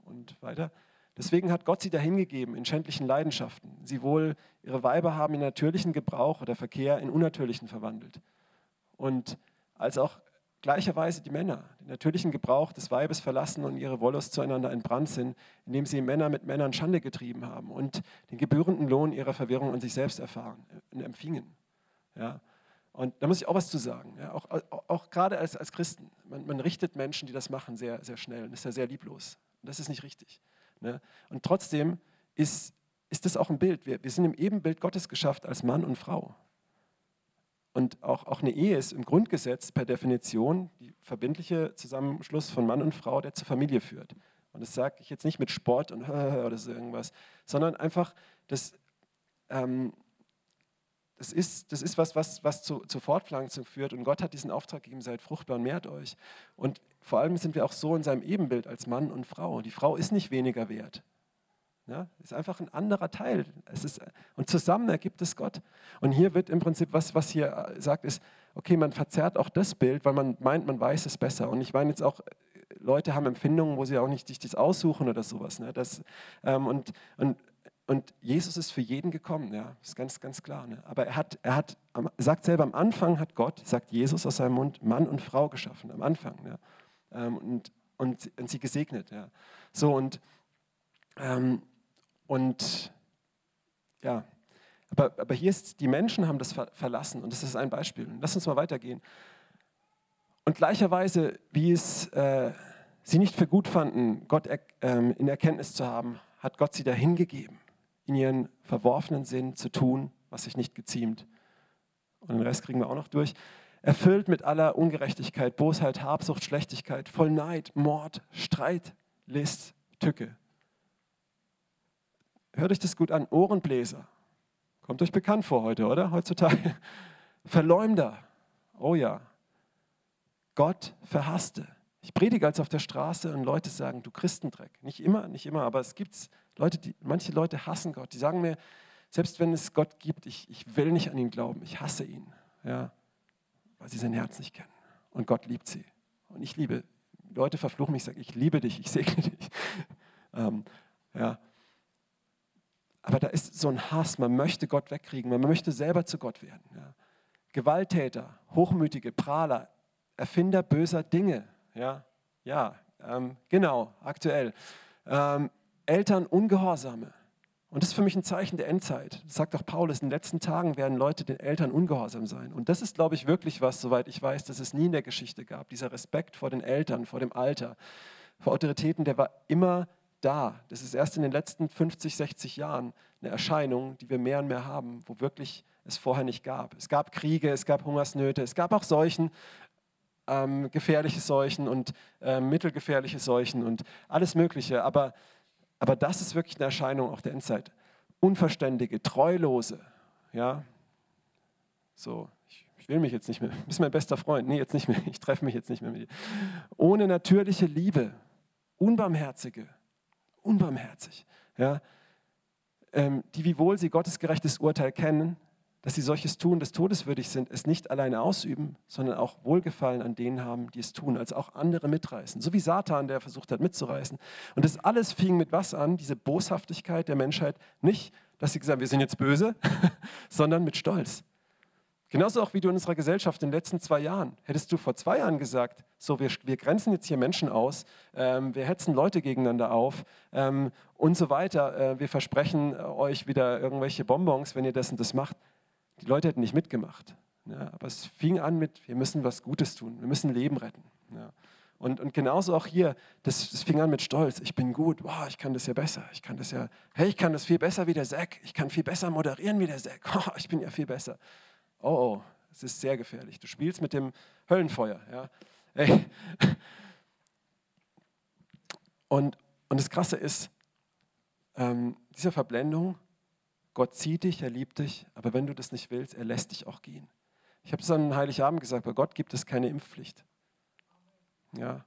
Und weiter. Deswegen hat Gott sie dahingegeben in schändlichen Leidenschaften. Sie wohl ihre Weiber haben in natürlichen Gebrauch oder Verkehr in unnatürlichen verwandelt. Und als auch Gleicherweise die Männer, den natürlichen Gebrauch des Weibes verlassen und ihre Wollust zueinander entbrannt sind, indem sie Männer mit Männern Schande getrieben haben und den gebührenden Lohn ihrer Verwirrung an sich selbst erfahren und empfingen. Ja? Und da muss ich auch was zu sagen, ja? auch, auch, auch gerade als, als Christen. Man, man, richtet Menschen, die das machen, sehr, sehr schnell und ist ja sehr lieblos. Und das ist nicht richtig. Ne? Und trotzdem ist, ist das auch ein Bild. Wir, wir sind im Ebenbild Gottes geschafft als Mann und Frau. Und auch, auch eine Ehe ist im Grundgesetz per Definition die verbindliche Zusammenschluss von Mann und Frau, der zur Familie führt. Und das sage ich jetzt nicht mit Sport und oder so irgendwas, sondern einfach, das, ähm, das, ist, das ist was, was, was zu, zur Fortpflanzung führt. Und Gott hat diesen Auftrag gegeben, seid fruchtbar und mehrt euch. Und vor allem sind wir auch so in seinem Ebenbild als Mann und Frau. Die Frau ist nicht weniger wert. Ja, ist einfach ein anderer Teil. Es ist, und zusammen ergibt es Gott. Und hier wird im Prinzip, was, was hier sagt, ist, okay, man verzerrt auch das Bild, weil man meint, man weiß es besser. Und ich meine jetzt auch, Leute haben Empfindungen, wo sie auch nicht sich das aussuchen oder sowas. Ne? Das, ähm, und, und, und Jesus ist für jeden gekommen, ja, ist ganz, ganz klar. Ne? Aber er hat, er hat, sagt selber, am Anfang hat Gott, sagt Jesus aus seinem Mund, Mann und Frau geschaffen, am Anfang. Ja? Ähm, und, und, und sie gesegnet. Ja? So, und ähm, und ja, aber, aber hier ist, die Menschen haben das verlassen und das ist ein Beispiel. Lass uns mal weitergehen. Und gleicherweise, wie es äh, sie nicht für gut fanden, Gott er, ähm, in Erkenntnis zu haben, hat Gott sie dahin gegeben. in ihren verworfenen Sinn zu tun, was sich nicht geziemt. Und den Rest kriegen wir auch noch durch. Erfüllt mit aller Ungerechtigkeit, Bosheit, Habsucht, Schlechtigkeit, voll Neid, Mord, Streit, List, Tücke. Hört euch das gut an. Ohrenbläser. Kommt euch bekannt vor heute, oder? Heutzutage. Verleumder. Oh ja. Gott verhasste. Ich predige als auf der Straße und Leute sagen, du Christendreck. Nicht immer, nicht immer, aber es gibt Leute, die, manche Leute hassen Gott. Die sagen mir, selbst wenn es Gott gibt, ich, ich will nicht an ihn glauben, ich hasse ihn. Ja, weil sie sein Herz nicht kennen. Und Gott liebt sie. Und ich liebe, Leute verfluchen mich, ich sage, ich liebe dich, ich segne dich. Ähm, ja. Aber da ist so ein Hass, man möchte Gott wegkriegen, man möchte selber zu Gott werden. Ja. Gewalttäter, Hochmütige, Prahler, Erfinder böser Dinge. Ja, ja ähm, genau, aktuell. Ähm, Eltern Ungehorsame. Und das ist für mich ein Zeichen der Endzeit. Das sagt auch Paulus, in den letzten Tagen werden Leute den Eltern ungehorsam sein. Und das ist, glaube ich, wirklich was, soweit ich weiß, dass es nie in der Geschichte gab. Dieser Respekt vor den Eltern, vor dem Alter, vor Autoritäten, der war immer da. Das ist erst in den letzten 50, 60 Jahren eine Erscheinung, die wir mehr und mehr haben, wo wirklich es vorher nicht gab. Es gab Kriege, es gab Hungersnöte, es gab auch Seuchen, ähm, gefährliche Seuchen und äh, mittelgefährliche Seuchen und alles Mögliche. Aber, aber das ist wirklich eine Erscheinung auch der Endzeit. Unverständige, Treulose, ja, so, ich, ich will mich jetzt nicht mehr, du bist mein bester Freund, nee, jetzt nicht mehr, ich treffe mich jetzt nicht mehr mit dir. Ohne natürliche Liebe, Unbarmherzige, unbarmherzig, ja, ähm, die wiewohl sie Gottes gerechtes Urteil kennen, dass sie solches tun, das todeswürdig sind, es nicht alleine ausüben, sondern auch Wohlgefallen an denen haben, die es tun, also auch andere mitreißen. So wie Satan, der versucht hat mitzureißen. Und das alles fing mit was an? Diese Boshaftigkeit der Menschheit. Nicht, dass sie gesagt haben, wir sind jetzt böse, sondern mit Stolz. Genauso auch wie du in unserer Gesellschaft in den letzten zwei Jahren. Hättest du vor zwei Jahren gesagt, so wir, wir grenzen jetzt hier Menschen aus, ähm, wir hetzen Leute gegeneinander auf ähm, und so weiter, äh, wir versprechen euch wieder irgendwelche Bonbons, wenn ihr das und das macht. Die Leute hätten nicht mitgemacht. Ja, aber es fing an mit, wir müssen was Gutes tun, wir müssen Leben retten. Ja. Und, und genauso auch hier, das, das fing an mit Stolz. Ich bin gut, wow, ich kann das ja besser. Ich kann das ja, hey, ich kann das viel besser wie der Zack. Ich kann viel besser moderieren wie der Zack. Oh, ich bin ja viel besser oh, oh, es ist sehr gefährlich. Du spielst mit dem Höllenfeuer. Ja? Ey. Und, und das Krasse ist, ähm, diese Verblendung, Gott zieht dich, er liebt dich, aber wenn du das nicht willst, er lässt dich auch gehen. Ich habe es an Heiligabend gesagt, bei Gott gibt es keine Impfpflicht. Ja,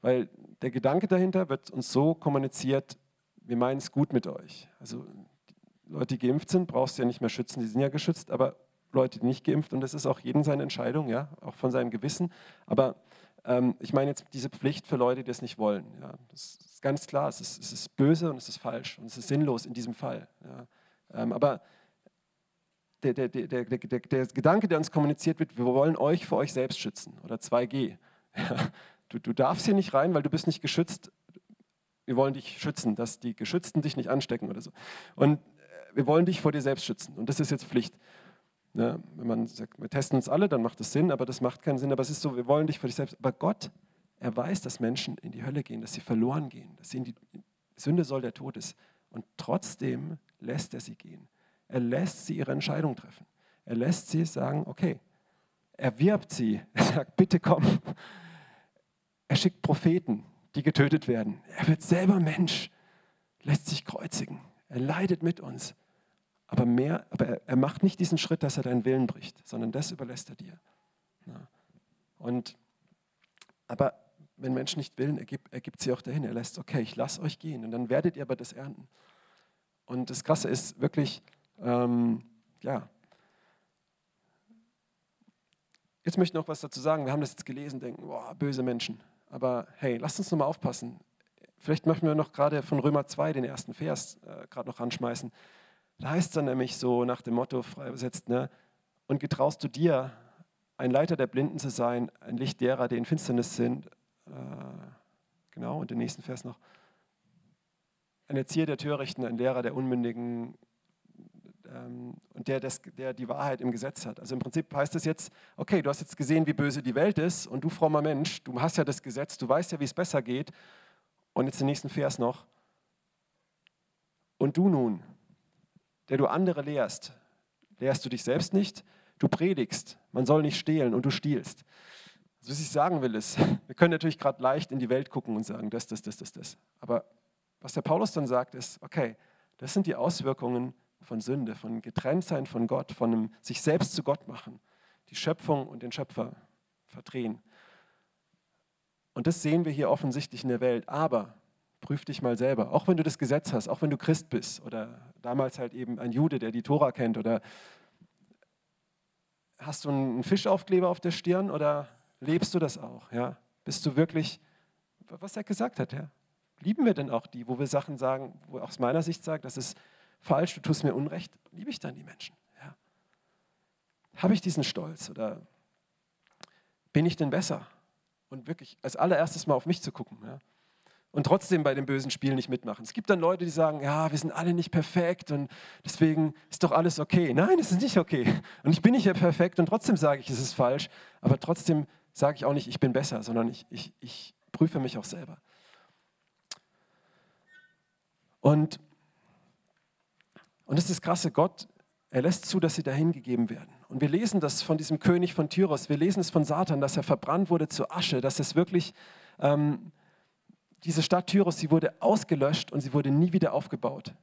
weil der Gedanke dahinter wird uns so kommuniziert, wir meinen es gut mit euch. Also Leute, die geimpft sind, brauchst du ja nicht mehr schützen, die sind ja geschützt, aber Leute, die nicht geimpft und das ist auch jedem seine Entscheidung, ja, auch von seinem Gewissen. Aber ähm, ich meine jetzt diese Pflicht für Leute, die das nicht wollen. Ja. Das ist ganz klar, es ist, es ist böse und es ist falsch und es ist sinnlos in diesem Fall. Ja. Ähm, aber der, der, der, der, der Gedanke, der uns kommuniziert wird, wir wollen euch vor euch selbst schützen oder 2G. Ja. Du, du darfst hier nicht rein, weil du bist nicht geschützt. Wir wollen dich schützen, dass die Geschützten dich nicht anstecken oder so. Und äh, wir wollen dich vor dir selbst schützen. Und das ist jetzt Pflicht. Ne? Wenn man sagt, wir testen uns alle, dann macht das Sinn, aber das macht keinen Sinn. Aber es ist so, wir wollen dich für dich selbst. Aber Gott, er weiß, dass Menschen in die Hölle gehen, dass sie verloren gehen, dass sie in die Sünde soll der Tod ist. Und trotzdem lässt er sie gehen. Er lässt sie ihre Entscheidung treffen. Er lässt sie sagen, okay, er wirbt sie. Er sagt, bitte komm. Er schickt Propheten, die getötet werden. Er wird selber Mensch, lässt sich kreuzigen. Er leidet mit uns. Aber, mehr, aber er, macht nicht diesen Schritt, dass er deinen Willen bricht, sondern das überlässt er dir. Ja. Und, aber wenn Menschen nicht willen, er gibt, er gibt sie auch dahin. Er lässt, okay, ich lasse euch gehen und dann werdet ihr aber das ernten. Und das Krasse ist wirklich, ähm, ja, Jetzt möchte ich noch was dazu sagen. Wir haben das jetzt gelesen, denken, boah, böse Menschen. Aber hey, lasst uns nochmal aufpassen. Vielleicht möchten wir noch gerade von Römer 2 den ersten Vers äh, gerade noch anschmeißen. Da heißt es dann nämlich so nach dem Motto frei übersetzt, ne? und getraust du dir, ein Leiter der Blinden zu sein, ein Licht derer, die in Finsternis sind. Äh, genau, und den nächsten Vers noch. Ein Erzieher der Törichten, ein Lehrer der Unmündigen ähm, und der, das, der die Wahrheit im Gesetz hat. Also im Prinzip heißt es jetzt, okay, du hast jetzt gesehen, wie böse die Welt ist und du frommer Mensch, du hast ja das Gesetz, du weißt ja, wie es besser geht. Und jetzt den nächsten Vers noch. Und du nun, der du andere lehrst, lehrst du dich selbst nicht. Du predigst, man soll nicht stehlen und du stiehlst. Also, was ich sagen will, ist, wir können natürlich gerade leicht in die Welt gucken und sagen, das, das, das, das, das. Aber was der Paulus dann sagt, ist, okay, das sind die Auswirkungen von Sünde, von Getrenntsein von Gott, von einem sich selbst zu Gott machen, die Schöpfung und den Schöpfer verdrehen. Und das sehen wir hier offensichtlich in der Welt. Aber prüf dich mal selber, auch wenn du das Gesetz hast, auch wenn du Christ bist oder damals halt eben ein Jude, der die Tora kennt oder hast du einen Fischaufkleber auf der Stirn oder lebst du das auch? Ja? Bist du wirklich, was er gesagt hat, ja? Lieben wir denn auch die, wo wir Sachen sagen, wo aus meiner Sicht sagt, das ist falsch, du tust mir Unrecht, liebe ich dann die Menschen? Ja? Habe ich diesen Stolz oder bin ich denn besser? Und wirklich als allererstes mal auf mich zu gucken. Ja? Und trotzdem bei dem bösen Spiel nicht mitmachen. Es gibt dann Leute, die sagen, ja, wir sind alle nicht perfekt und deswegen ist doch alles okay. Nein, es ist nicht okay. Und ich bin nicht ja perfekt und trotzdem sage ich, es ist falsch. Aber trotzdem sage ich auch nicht, ich bin besser, sondern ich, ich, ich prüfe mich auch selber. Und, und das ist das Krasse, Gott, er lässt zu, dass sie dahin gegeben werden. Und wir lesen das von diesem König von Tyros, wir lesen es von Satan, dass er verbrannt wurde zu Asche, dass es wirklich, ähm, diese Stadt Tyros, sie wurde ausgelöscht und sie wurde nie wieder aufgebaut.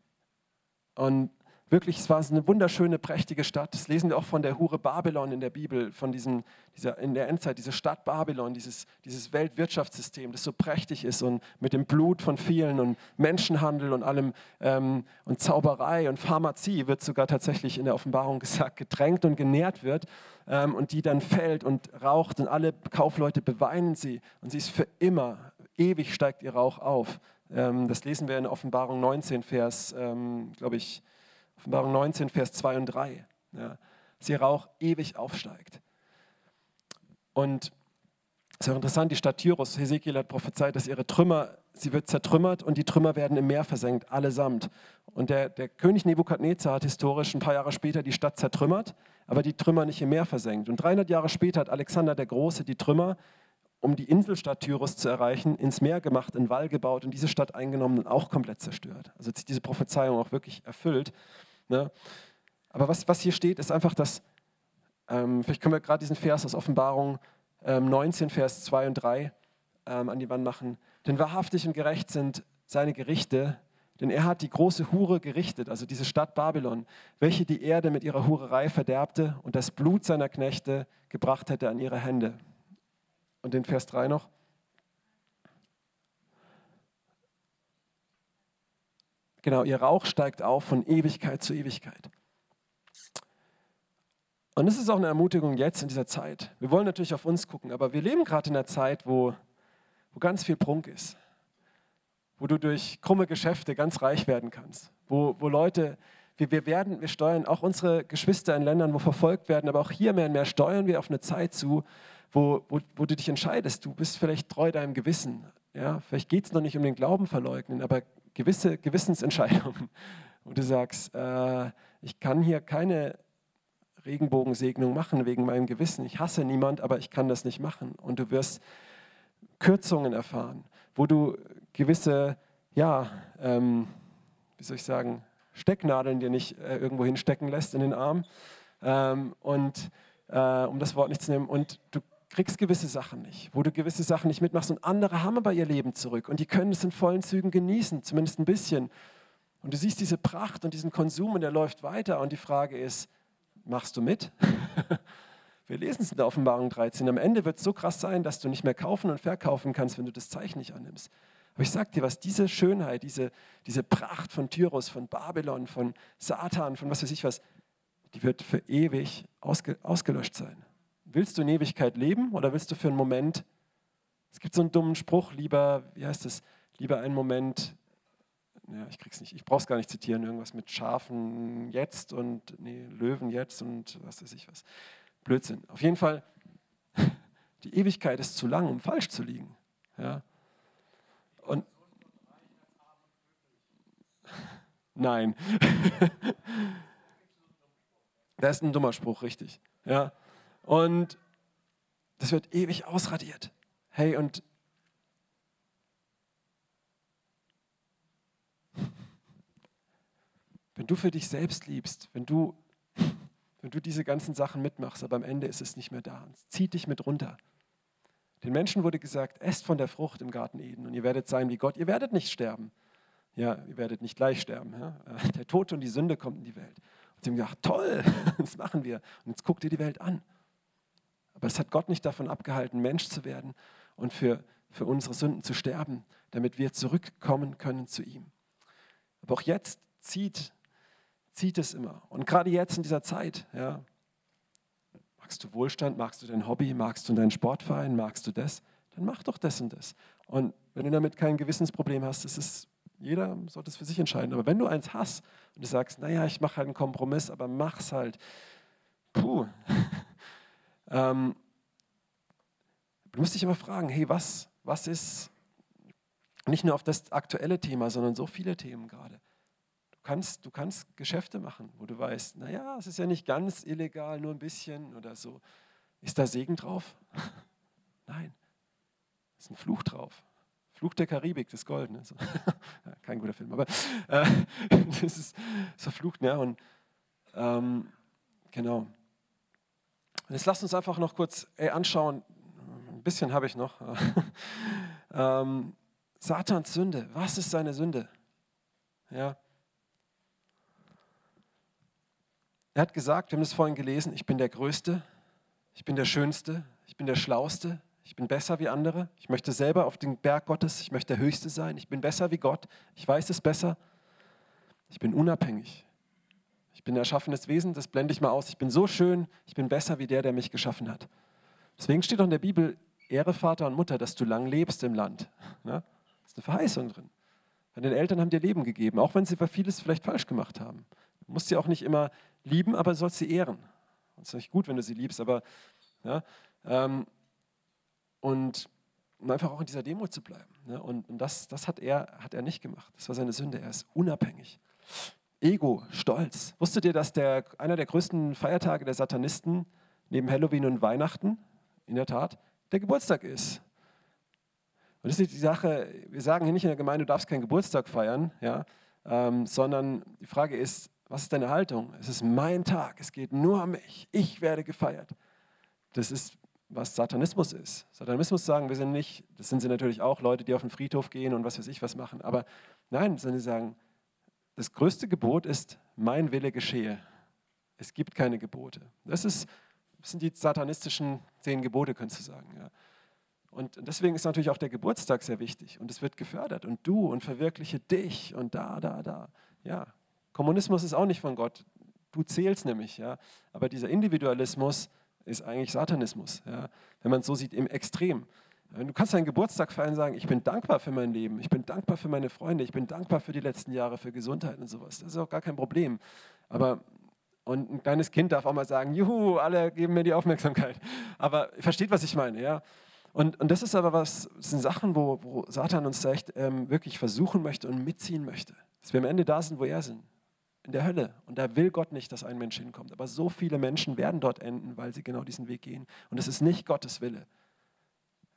Und Wirklich, es war eine wunderschöne, prächtige Stadt. Das lesen wir auch von der Hure Babylon in der Bibel, von diesem, dieser, in der Endzeit, diese Stadt Babylon, dieses, dieses Weltwirtschaftssystem, das so prächtig ist und mit dem Blut von vielen und Menschenhandel und allem ähm, und Zauberei und Pharmazie wird sogar tatsächlich in der Offenbarung gesagt, getränkt und genährt wird ähm, und die dann fällt und raucht und alle Kaufleute beweinen sie und sie ist für immer, ewig steigt ihr Rauch auf. Ähm, das lesen wir in Offenbarung 19, Vers, ähm, glaube ich, Offenbarung 19, Vers 2 und 3. Ja, dass ihr Rauch ewig aufsteigt. Und es ist auch interessant, die Stadt Tyros, Hesekiel hat prophezeit, dass ihre Trümmer, sie wird zertrümmert und die Trümmer werden im Meer versenkt, allesamt. Und der, der König Nebukadnezar hat historisch ein paar Jahre später die Stadt zertrümmert, aber die Trümmer nicht im Meer versenkt. Und 300 Jahre später hat Alexander der Große die Trümmer, um die Inselstadt Tyros zu erreichen, ins Meer gemacht, einen Wall gebaut und diese Stadt eingenommen und auch komplett zerstört. Also hat sich diese Prophezeiung auch wirklich erfüllt. Ne? Aber was, was hier steht, ist einfach, dass, ähm, vielleicht können wir gerade diesen Vers aus Offenbarung ähm, 19, Vers 2 und 3 ähm, an die Wand machen. Denn wahrhaftig und gerecht sind seine Gerichte, denn er hat die große Hure gerichtet, also diese Stadt Babylon, welche die Erde mit ihrer Hurerei verderbte und das Blut seiner Knechte gebracht hätte an ihre Hände. Und den Vers 3 noch. Genau, ihr Rauch steigt auf von Ewigkeit zu Ewigkeit. Und es ist auch eine Ermutigung jetzt in dieser Zeit. Wir wollen natürlich auf uns gucken, aber wir leben gerade in einer Zeit, wo, wo ganz viel Prunk ist, wo du durch krumme Geschäfte ganz reich werden kannst, wo, wo Leute, wir, wir, werden, wir steuern auch unsere Geschwister in Ländern, wo verfolgt werden, aber auch hier mehr und mehr steuern wir auf eine Zeit zu, wo, wo, wo du dich entscheidest, du bist vielleicht treu deinem Gewissen. Ja, vielleicht geht es noch nicht um den Glauben verleugnen, aber gewisse Gewissensentscheidungen, wo du sagst, äh, ich kann hier keine Regenbogensegnung machen wegen meinem Gewissen. Ich hasse niemand, aber ich kann das nicht machen. Und du wirst Kürzungen erfahren, wo du gewisse, ja, ähm, wie soll ich sagen, Stecknadeln dir nicht äh, irgendwo hinstecken lässt in den Arm. Ähm, und äh, um das Wort nicht zu nehmen, und du kriegst gewisse Sachen nicht, wo du gewisse Sachen nicht mitmachst und andere haben aber ihr Leben zurück und die können es in vollen Zügen genießen, zumindest ein bisschen. Und du siehst diese Pracht und diesen Konsum und der läuft weiter und die Frage ist, machst du mit? Wir lesen es in der Offenbarung 13. Am Ende wird es so krass sein, dass du nicht mehr kaufen und verkaufen kannst, wenn du das Zeichen nicht annimmst. Aber ich sage dir was, diese Schönheit, diese, diese Pracht von Tyros, von Babylon, von Satan, von was weiß ich was, die wird für ewig ausge, ausgelöscht sein. Willst du in Ewigkeit leben oder willst du für einen Moment, es gibt so einen dummen Spruch, lieber, wie heißt es, lieber einen Moment, ja, ich krieg's nicht, ich brauch's gar nicht zitieren, irgendwas mit Schafen jetzt und nee, Löwen jetzt und was weiß ich was. Blödsinn. Auf jeden Fall, die Ewigkeit ist zu lang, um falsch zu liegen. Ja. Und Nein. das ist ein dummer Spruch, richtig. Ja. Und das wird ewig ausradiert. Hey, und wenn du für dich selbst liebst, wenn du, wenn du diese ganzen Sachen mitmachst, aber am Ende ist es nicht mehr da. Es zieht dich mit runter. Den Menschen wurde gesagt, esst von der Frucht im Garten Eden und ihr werdet sein wie Gott. Ihr werdet nicht sterben. Ja, ihr werdet nicht gleich sterben. Ja? Der Tod und die Sünde kommt in die Welt. Und sie haben gedacht, toll, das machen wir. Und jetzt guckt ihr die Welt an. Aber es hat Gott nicht davon abgehalten, Mensch zu werden und für, für unsere Sünden zu sterben, damit wir zurückkommen können zu ihm. Aber auch jetzt zieht, zieht es immer. Und gerade jetzt in dieser Zeit, ja, magst du Wohlstand, magst du dein Hobby, magst du deinen Sportverein, magst du das, dann mach doch das und das. Und wenn du damit kein Gewissensproblem hast, ist es, jeder sollte es für sich entscheiden. Aber wenn du eins hast und du sagst, naja, ich mache halt einen Kompromiss, aber mach's halt, puh, ähm, du musst dich immer fragen, hey, was, was ist nicht nur auf das aktuelle Thema, sondern so viele Themen gerade. Du kannst, du kannst Geschäfte machen, wo du weißt, naja, es ist ja nicht ganz illegal, nur ein bisschen oder so. Ist da Segen drauf? Nein, es ist ein Fluch drauf. Fluch der Karibik, das Gold. Ne? So. Kein guter Film, aber äh, das ist verflucht. Ja? Und ähm, genau. Und jetzt lasst uns einfach noch kurz ey, anschauen. Ein bisschen habe ich noch. ähm, Satans Sünde. Was ist seine Sünde? Ja. Er hat gesagt, wir haben es vorhin gelesen, ich bin der Größte, ich bin der Schönste, ich bin der Schlauste, ich bin besser wie andere, ich möchte selber auf den Berg Gottes, ich möchte der Höchste sein, ich bin besser wie Gott, ich weiß es besser, ich bin unabhängig, ich bin ein erschaffenes Wesen, das blende ich mal aus, ich bin so schön, ich bin besser wie der, der mich geschaffen hat. Deswegen steht auch in der Bibel, Ehre Vater und Mutter, dass du lang lebst im Land. Ne? eine Verheißung drin. Deine Eltern haben dir Leben gegeben, auch wenn sie vieles vielleicht falsch gemacht haben. Du musst sie auch nicht immer lieben, aber du sollst sie ehren. Es ist nicht gut, wenn du sie liebst, aber ja, ähm, und um einfach auch in dieser Demo zu bleiben. Ne? Und, und das, das hat, er, hat er nicht gemacht. Das war seine Sünde. Er ist unabhängig. Ego, Stolz. Wusstet ihr, dass der, einer der größten Feiertage der Satanisten neben Halloween und Weihnachten, in der Tat, der Geburtstag ist? Und das ist die Sache, wir sagen hier nicht in der Gemeinde, du darfst keinen Geburtstag feiern, ja, ähm, sondern die Frage ist, was ist deine Haltung? Es ist mein Tag, es geht nur um mich, ich werde gefeiert. Das ist, was Satanismus ist. Satanismus sagen, wir sind nicht, das sind sie natürlich auch, Leute, die auf den Friedhof gehen und was weiß ich was machen, aber nein, sondern sie sagen, das größte Gebot ist, mein Wille geschehe. Es gibt keine Gebote. Das, ist, das sind die satanistischen zehn Gebote, könntest du sagen. Ja. Und deswegen ist natürlich auch der Geburtstag sehr wichtig und es wird gefördert und du und verwirkliche dich und da, da, da. Ja, Kommunismus ist auch nicht von Gott. Du zählst nämlich, ja. Aber dieser Individualismus ist eigentlich Satanismus, ja. Wenn man es so sieht, im Extrem. Du kannst deinen Geburtstag feiern und sagen, ich bin dankbar für mein Leben, ich bin dankbar für meine Freunde, ich bin dankbar für die letzten Jahre, für Gesundheit und sowas. Das ist auch gar kein Problem. Aber und ein kleines Kind darf auch mal sagen, juhu, alle geben mir die Aufmerksamkeit. Aber versteht, was ich meine, ja? Und, und das ist aber was, das sind Sachen, wo, wo Satan uns echt ähm, wirklich versuchen möchte und mitziehen möchte. Dass wir am Ende da sind, wo er sind. In der Hölle. Und da will Gott nicht, dass ein Mensch hinkommt. Aber so viele Menschen werden dort enden, weil sie genau diesen Weg gehen. Und es ist nicht Gottes Wille.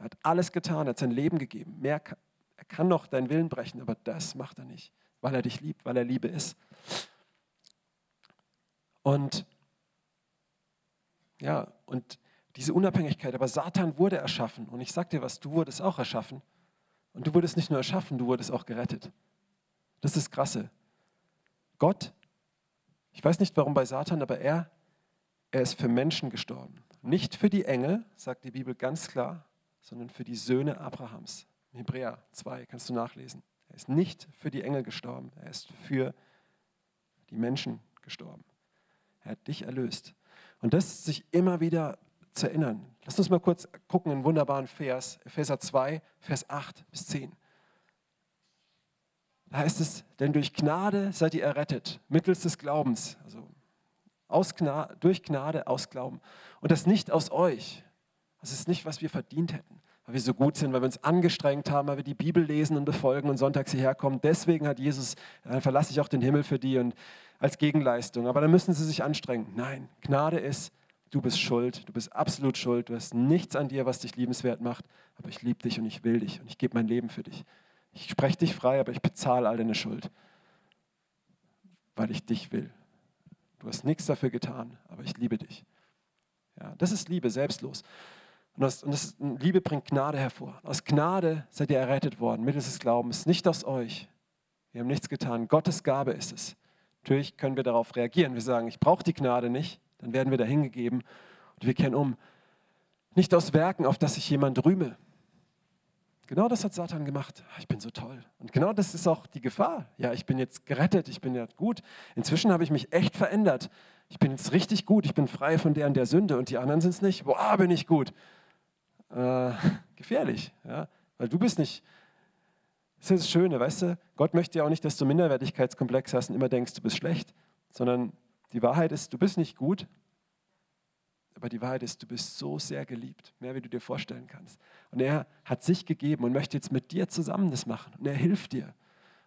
Er hat alles getan, er hat sein Leben gegeben. Mehr, er kann noch deinen Willen brechen, aber das macht er nicht, weil er dich liebt, weil er Liebe ist. Und ja, und diese Unabhängigkeit. Aber Satan wurde erschaffen. Und ich sage dir was, du wurdest auch erschaffen. Und du wurdest nicht nur erschaffen, du wurdest auch gerettet. Das ist krasse. Gott, ich weiß nicht warum bei Satan, aber er, er ist für Menschen gestorben. Nicht für die Engel, sagt die Bibel ganz klar, sondern für die Söhne Abrahams. Hebräer 2 kannst du nachlesen. Er ist nicht für die Engel gestorben, er ist für die Menschen gestorben. Er hat dich erlöst. Und das sich immer wieder zu erinnern. Lass uns mal kurz gucken, einen wunderbaren Vers, Epheser 2, Vers 8 bis 10. Da heißt es, denn durch Gnade seid ihr errettet, mittels des Glaubens, also Gnade, durch Gnade aus Glauben. Und das nicht aus euch. Das ist nicht, was wir verdient hätten, weil wir so gut sind, weil wir uns angestrengt haben, weil wir die Bibel lesen und befolgen und sonntags hierher kommen. Deswegen hat Jesus, dann verlasse ich auch den Himmel für die und als Gegenleistung. Aber dann müssen sie sich anstrengen. Nein, Gnade ist, du bist schuld, du bist absolut schuld, du hast nichts an dir, was dich liebenswert macht, aber ich liebe dich und ich will dich und ich gebe mein Leben für dich. Ich spreche dich frei, aber ich bezahle all deine Schuld. weil ich dich will. Du hast nichts dafür getan, aber ich liebe dich. Ja, das ist Liebe, selbstlos. Und, das, und das, Liebe bringt Gnade hervor. Aus Gnade seid ihr errettet worden, mittels des Glaubens, nicht aus euch. Wir haben nichts getan. Gottes Gabe ist es. Natürlich können wir darauf reagieren. Wir sagen, ich brauche die Gnade nicht. Dann werden wir dahin gegeben und wir kehren um. Nicht aus Werken, auf das sich jemand rühme. Genau das hat Satan gemacht. Ich bin so toll. Und genau das ist auch die Gefahr. Ja, ich bin jetzt gerettet, ich bin ja gut. Inzwischen habe ich mich echt verändert. Ich bin jetzt richtig gut, ich bin frei von der und der Sünde und die anderen sind es nicht. Boah, bin ich gut. Äh, gefährlich, ja? weil du bist nicht. Das ist das Schöne, weißt du? Gott möchte ja auch nicht, dass du Minderwertigkeitskomplex hast und immer denkst, du bist schlecht, sondern die Wahrheit ist, du bist nicht gut, aber die Wahrheit ist, du bist so sehr geliebt, mehr wie du dir vorstellen kannst. Und er hat sich gegeben und möchte jetzt mit dir zusammen das machen. Und er hilft dir.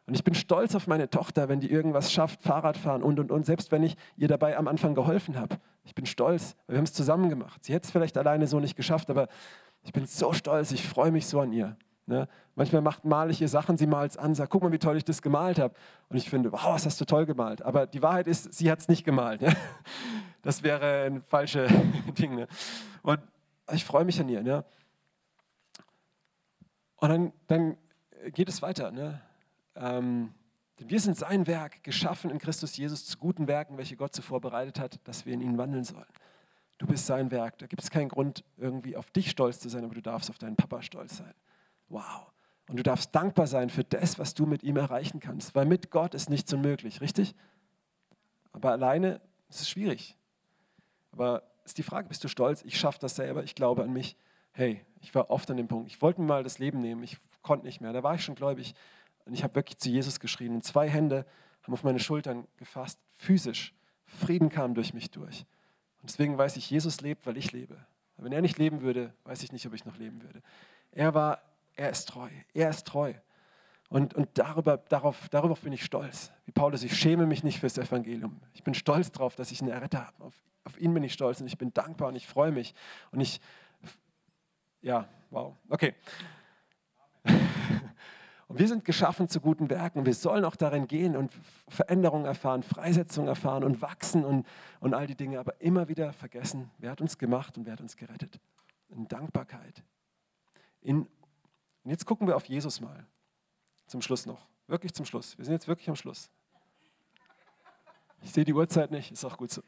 Und ich bin stolz auf meine Tochter, wenn die irgendwas schafft, Fahrrad fahren und und und, selbst wenn ich ihr dabei am Anfang geholfen habe. Ich bin stolz, weil wir haben es zusammen gemacht. Sie hätte es vielleicht alleine so nicht geschafft, aber ich bin so stolz, ich freue mich so an ihr. Ne? Manchmal macht, male ich ihr Sachen, sie malt es an, sagt, guck mal, wie toll ich das gemalt habe. Und ich finde, wow, was hast du toll gemalt. Aber die Wahrheit ist, sie hat es nicht gemalt. Ne? Das wäre ein falsches Ding. Ne? Und ich freue mich an ihr. Ne? Und dann, dann, geht es weiter. Ne? Ähm, denn wir sind sein Werk, geschaffen in Christus Jesus zu guten Werken, welche Gott zuvor bereitet hat, dass wir in ihnen wandeln sollen. Du bist sein Werk. Da gibt es keinen Grund, irgendwie auf dich stolz zu sein, aber du darfst auf deinen Papa stolz sein. Wow. Und du darfst dankbar sein für das, was du mit ihm erreichen kannst, weil mit Gott ist nichts unmöglich, richtig? Aber alleine ist es schwierig. Aber ist die Frage, bist du stolz? Ich schaffe das selber, ich glaube an mich. Hey, ich war oft an dem Punkt, ich wollte mir mal das Leben nehmen, ich konnte nicht mehr. Da war ich schon gläubig und ich habe wirklich zu Jesus geschrien und zwei Hände haben auf meine Schultern gefasst, physisch. Frieden kam durch mich durch. Und deswegen weiß ich, Jesus lebt, weil ich lebe. wenn er nicht leben würde, weiß ich nicht, ob ich noch leben würde. Er war, er ist treu, er ist treu. Und, und darüber, darauf, darüber bin ich stolz. Wie Paulus, ich schäme mich nicht fürs Evangelium. Ich bin stolz darauf, dass ich einen Erretter habe. Auf, auf ihn bin ich stolz und ich bin dankbar und ich freue mich. Und ich, ja, wow, okay. Und wir sind geschaffen zu guten Werken. Wir sollen auch darin gehen und Veränderungen erfahren, Freisetzung erfahren und wachsen und, und all die Dinge, aber immer wieder vergessen, wer hat uns gemacht und wer hat uns gerettet. In Dankbarkeit. In, und jetzt gucken wir auf Jesus mal. Zum Schluss noch. Wirklich zum Schluss. Wir sind jetzt wirklich am Schluss. Ich sehe die Uhrzeit nicht, ist auch gut so.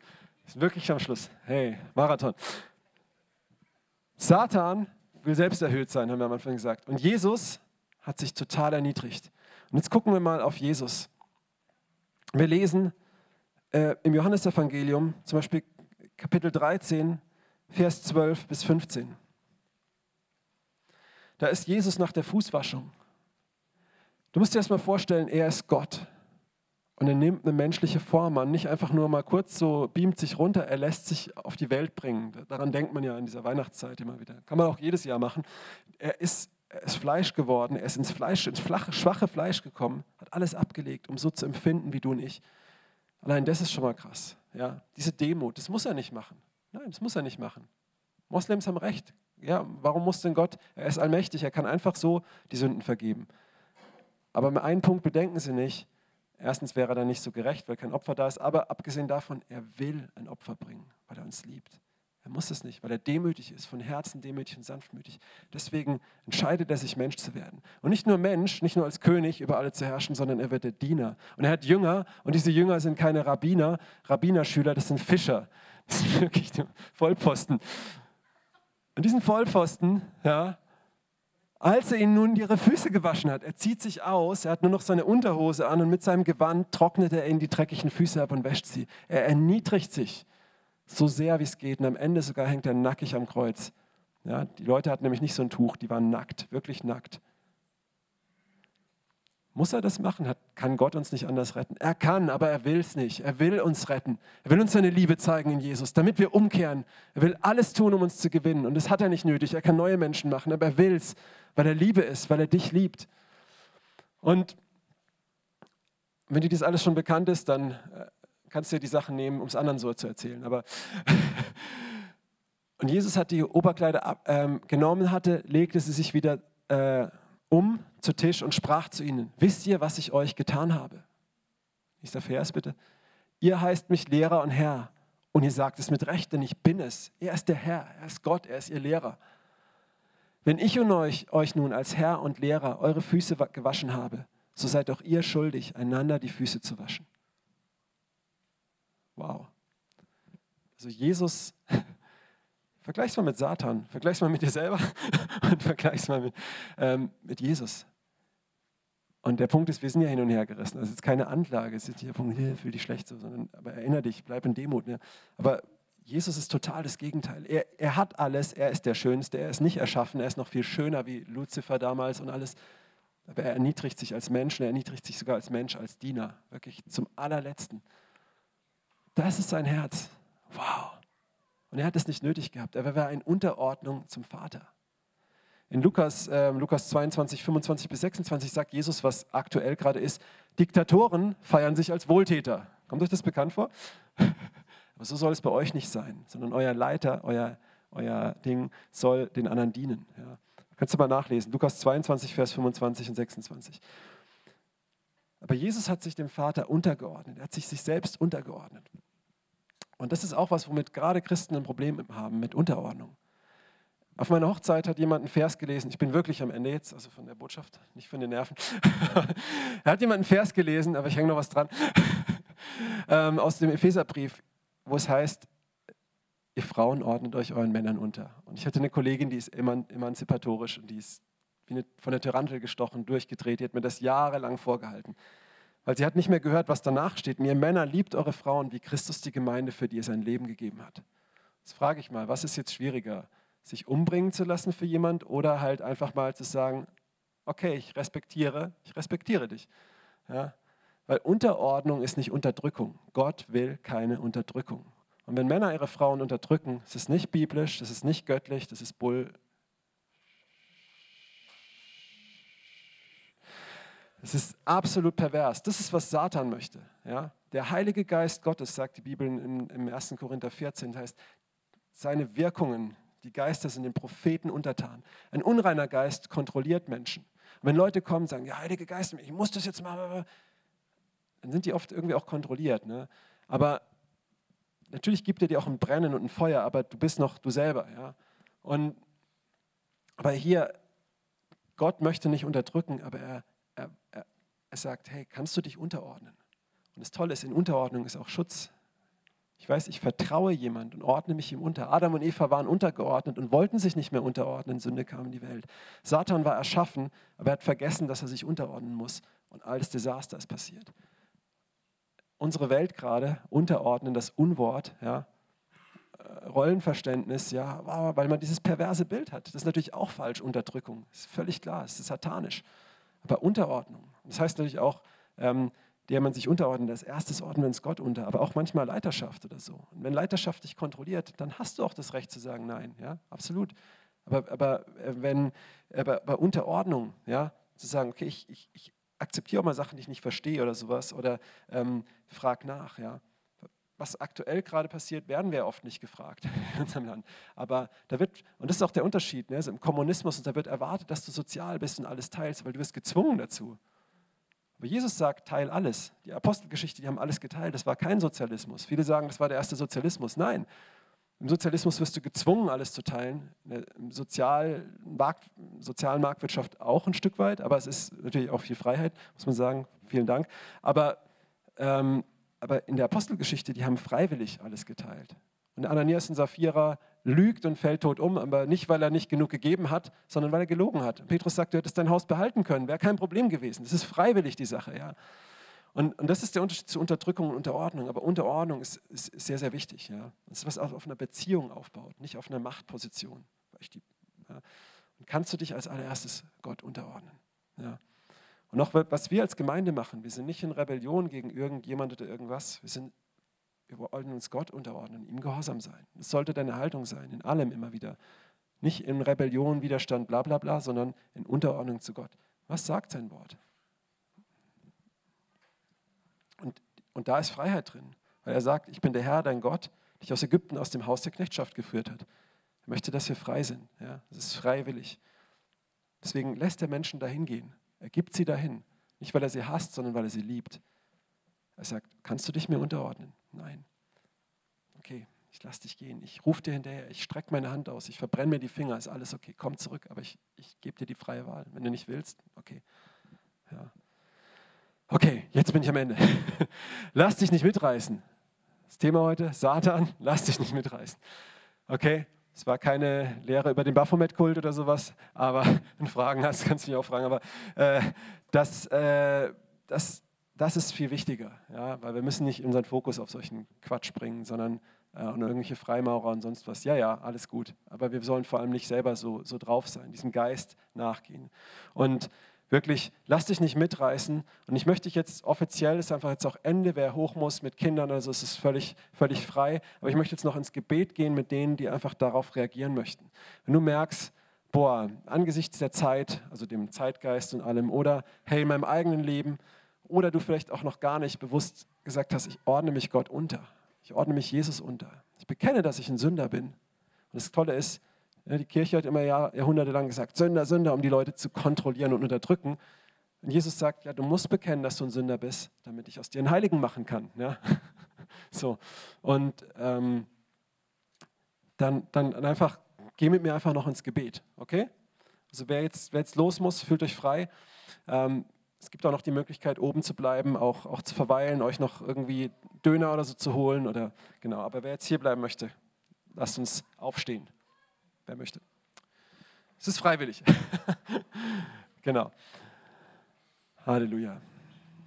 Sind wirklich am Schluss. Hey, Marathon. Satan will selbst erhöht sein, haben wir am Anfang gesagt. Und Jesus hat sich total erniedrigt. Und jetzt gucken wir mal auf Jesus. Wir lesen äh, im Johannesevangelium zum Beispiel Kapitel 13, Vers 12 bis 15. Da ist Jesus nach der Fußwaschung. Du musst dir erst mal vorstellen, er ist Gott. Und er nimmt eine menschliche Form an, nicht einfach nur mal kurz so, beamt sich runter, er lässt sich auf die Welt bringen. Daran denkt man ja in dieser Weihnachtszeit immer wieder. Kann man auch jedes Jahr machen. Er ist er ist Fleisch geworden, er ist ins Fleisch, ins flache, schwache Fleisch gekommen, hat alles abgelegt, um so zu empfinden wie du und ich. Allein das ist schon mal krass. Ja? Diese Demut, das muss er nicht machen. Nein, das muss er nicht machen. Moslems haben recht. Ja, warum muss denn Gott? Er ist allmächtig, er kann einfach so die Sünden vergeben. Aber mit einem Punkt bedenken Sie nicht. Erstens wäre er dann nicht so gerecht, weil kein Opfer da ist. Aber abgesehen davon, er will ein Opfer bringen, weil er uns liebt. Er muss es nicht, weil er demütig ist, von Herzen demütig und sanftmütig. Deswegen entscheidet er sich, Mensch zu werden. Und nicht nur Mensch, nicht nur als König über alle zu herrschen, sondern er wird der Diener. Und er hat Jünger und diese Jünger sind keine Rabbiner, Rabbinerschüler, das sind Fischer. Das sind wirklich Vollposten. Und diesen Vollpfosten, ja, als er ihnen nun ihre Füße gewaschen hat, er zieht sich aus, er hat nur noch seine Unterhose an und mit seinem Gewand trocknet er ihnen die dreckigen Füße ab und wäscht sie. Er erniedrigt sich so sehr wie es geht. Und am Ende sogar hängt er nackig am Kreuz. Ja, die Leute hatten nämlich nicht so ein Tuch, die waren nackt, wirklich nackt. Muss er das machen? Hat, kann Gott uns nicht anders retten? Er kann, aber er will es nicht. Er will uns retten. Er will uns seine Liebe zeigen in Jesus, damit wir umkehren. Er will alles tun, um uns zu gewinnen. Und das hat er nicht nötig. Er kann neue Menschen machen, aber er will es, weil er Liebe ist, weil er dich liebt. Und wenn dir das alles schon bekannt ist, dann äh, kannst dir die Sachen nehmen, um es anderen so zu erzählen. Aber und Jesus hat die Oberkleider ab, ähm, genommen hatte, legte sie sich wieder äh, um zu Tisch und sprach zu ihnen: Wisst ihr, was ich euch getan habe? Nächster Vers bitte. Ihr heißt mich Lehrer und Herr. Und ihr sagt es mit Recht, denn ich bin es. Er ist der Herr, er ist Gott, er ist ihr Lehrer. Wenn ich und euch, euch nun als Herr und Lehrer eure Füße gewaschen habe, so seid auch ihr schuldig, einander die Füße zu waschen. Wow. Also Jesus, vergleich's mal mit Satan, vergleich's mal mit dir selber und vergleich's mal mit, ähm, mit Jesus. Und der Punkt ist, wir sind ja hin und her gerissen. Das ist keine Anklage, es ist nicht der Punkt, hier, fühl dich schlecht so, sondern aber erinnere dich, bleib in Demut. Ne? Aber Jesus ist total das Gegenteil. Er, er hat alles, er ist der Schönste, er ist nicht erschaffen, er ist noch viel schöner wie Luzifer damals und alles. Aber er erniedrigt sich als Mensch, er erniedrigt sich sogar als Mensch, als Diener, wirklich zum allerletzten. Das ist sein Herz. Wow. Und er hat es nicht nötig gehabt. Er war in Unterordnung zum Vater. In Lukas, äh, Lukas 22, 25 bis 26 sagt Jesus, was aktuell gerade ist, Diktatoren feiern sich als Wohltäter. Kommt euch das bekannt vor? Aber so soll es bei euch nicht sein, sondern euer Leiter, euer, euer Ding soll den anderen dienen. Ja. Kannst du mal nachlesen, Lukas 22, Vers 25 und 26. Aber Jesus hat sich dem Vater untergeordnet, er hat sich sich selbst untergeordnet. Und das ist auch was, womit gerade Christen ein Problem haben, mit Unterordnung. Auf meiner Hochzeit hat jemand einen Vers gelesen, ich bin wirklich am Ende jetzt, also von der Botschaft, nicht von den Nerven. er hat jemand einen Vers gelesen, aber ich hänge noch was dran, ähm, aus dem Epheserbrief, wo es heißt, ihr Frauen ordnet euch euren Männern unter. Und ich hatte eine Kollegin, die ist emanzipatorisch und die ist eine, von der Tarantel gestochen, durchgedreht, die hat mir das jahrelang vorgehalten. Weil sie hat nicht mehr gehört, was danach steht. Und ihr Männer liebt eure Frauen, wie Christus die Gemeinde für die er sein Leben gegeben hat. Jetzt frage ich mal, was ist jetzt schwieriger? Sich umbringen zu lassen für jemand oder halt einfach mal zu sagen, okay, ich respektiere, ich respektiere dich. Ja? Weil Unterordnung ist nicht Unterdrückung. Gott will keine Unterdrückung. Und wenn Männer ihre Frauen unterdrücken, das ist nicht biblisch, das ist nicht göttlich, das ist Bull, Es ist absolut pervers. Das ist, was Satan möchte. Ja? Der Heilige Geist Gottes, sagt die Bibel im, im 1. Korinther 14, heißt, seine Wirkungen, die Geister sind den Propheten untertan. Ein unreiner Geist kontrolliert Menschen. Und wenn Leute kommen und sagen, ja, Heilige Geist, ich muss das jetzt mal, dann sind die oft irgendwie auch kontrolliert. Ne? Aber natürlich gibt er dir auch ein Brennen und ein Feuer, aber du bist noch du selber. Ja? Und, aber hier, Gott möchte nicht unterdrücken, aber er er, sagt, hey, kannst du dich unterordnen? Und das Tolle ist, in Unterordnung ist auch Schutz. Ich weiß, ich vertraue jemand und ordne mich ihm unter. Adam und Eva waren untergeordnet und wollten sich nicht mehr unterordnen. Sünde kam in die Welt. Satan war erschaffen, aber er hat vergessen, dass er sich unterordnen muss. Und alles Desaster ist passiert. Unsere Welt gerade unterordnen, das Unwort, ja, äh, Rollenverständnis, ja, weil man dieses perverse Bild hat. Das ist natürlich auch falsch, Unterdrückung. Das ist völlig klar, es ist satanisch. Aber Unterordnung. Das heißt natürlich auch, ähm, der man sich unterordnet, als erstes ordnen wir uns Gott unter, aber auch manchmal Leiterschaft oder so. Und wenn Leiterschaft dich kontrolliert, dann hast du auch das Recht zu sagen Nein, ja, absolut. Aber, aber äh, wenn aber bei Unterordnung, ja, zu sagen, okay, ich, ich, ich akzeptiere auch mal Sachen, die ich nicht verstehe oder sowas, oder ähm, frag nach, ja was aktuell gerade passiert, werden wir oft nicht gefragt in unserem Land. Aber da wird, und das ist auch der Unterschied, ne? also im Kommunismus, da wird erwartet, dass du sozial bist und alles teilst, weil du wirst gezwungen dazu. Aber Jesus sagt, teil alles. Die Apostelgeschichte, die haben alles geteilt. Das war kein Sozialismus. Viele sagen, das war der erste Sozialismus. Nein, im Sozialismus wirst du gezwungen, alles zu teilen. Sozial Markt, sozialen Marktwirtschaft auch ein Stück weit, aber es ist natürlich auch viel Freiheit, muss man sagen. Vielen Dank. Aber ähm, aber in der Apostelgeschichte, die haben freiwillig alles geteilt. Und Ananias und Sapphira lügt und fällt tot um, aber nicht, weil er nicht genug gegeben hat, sondern weil er gelogen hat. Petrus sagt, du hättest dein Haus behalten können, wäre kein Problem gewesen. Das ist freiwillig, die Sache. Ja. Und, und das ist der Unterschied zu Unterdrückung und Unterordnung. Aber Unterordnung ist, ist, ist sehr, sehr wichtig. Ja. Das ist was auch auf einer Beziehung aufbaut, nicht auf einer Machtposition. Ja. Und kannst du dich als allererstes Gott unterordnen. Ja. Und auch was wir als Gemeinde machen, wir sind nicht in Rebellion gegen irgendjemand oder irgendwas. Wir, sind, wir wollen uns Gott unterordnen, ihm gehorsam sein. Das sollte deine Haltung sein, in allem immer wieder. Nicht in Rebellion, Widerstand, bla bla bla, sondern in Unterordnung zu Gott. Was sagt sein Wort? Und, und da ist Freiheit drin, weil er sagt, ich bin der Herr, dein Gott, dich aus Ägypten, aus dem Haus der Knechtschaft geführt hat. Er möchte, dass wir frei sind. Ja? Das ist freiwillig. Deswegen lässt er Menschen dahin gehen. Er gibt sie dahin. Nicht, weil er sie hasst, sondern weil er sie liebt. Er sagt, kannst du dich mir unterordnen? Nein. Okay, ich lasse dich gehen. Ich rufe dir hinterher, ich strecke meine Hand aus, ich verbrenne mir die Finger, ist alles okay, komm zurück, aber ich, ich gebe dir die freie Wahl. Wenn du nicht willst, okay. Ja. Okay, jetzt bin ich am Ende. lass dich nicht mitreißen. Das Thema heute, Satan, lass dich nicht mitreißen. Okay, es war keine Lehre über den Baphomet-Kult oder sowas, aber wenn du Fragen hast, kannst du mich auch fragen. Aber äh, das, äh, das, das ist viel wichtiger, ja, weil wir müssen nicht unseren Fokus auf solchen Quatsch bringen, sondern äh, und irgendwelche Freimaurer und sonst was. Ja, ja, alles gut. Aber wir sollen vor allem nicht selber so, so drauf sein, diesem Geist nachgehen. Und wirklich, lass dich nicht mitreißen. Und ich möchte dich jetzt offiziell, ist einfach jetzt auch Ende, wer hoch muss mit Kindern, also es ist völlig, völlig frei. Aber ich möchte jetzt noch ins Gebet gehen mit denen, die einfach darauf reagieren möchten. Wenn du merkst, boah, angesichts der Zeit, also dem Zeitgeist und allem, oder hey, in meinem eigenen Leben, oder du vielleicht auch noch gar nicht bewusst gesagt hast, ich ordne mich Gott unter. Ich ordne mich Jesus unter. Ich bekenne, dass ich ein Sünder bin. Und das Tolle ist, die Kirche hat immer Jahr, jahrhundertelang gesagt, Sünder, Sünder, um die Leute zu kontrollieren und unterdrücken. Und Jesus sagt, ja, du musst bekennen, dass du ein Sünder bist, damit ich aus dir einen Heiligen machen kann. Ja? So. Und ähm, dann, dann einfach, geh mit mir einfach noch ins Gebet, okay? Also wer jetzt, wer jetzt los muss, fühlt euch frei. Ähm, es gibt auch noch die Möglichkeit, oben zu bleiben, auch, auch zu verweilen, euch noch irgendwie Döner oder so zu holen. Oder, genau. Aber wer jetzt hier bleiben möchte, lasst uns aufstehen wer möchte. Es ist freiwillig. genau. Halleluja.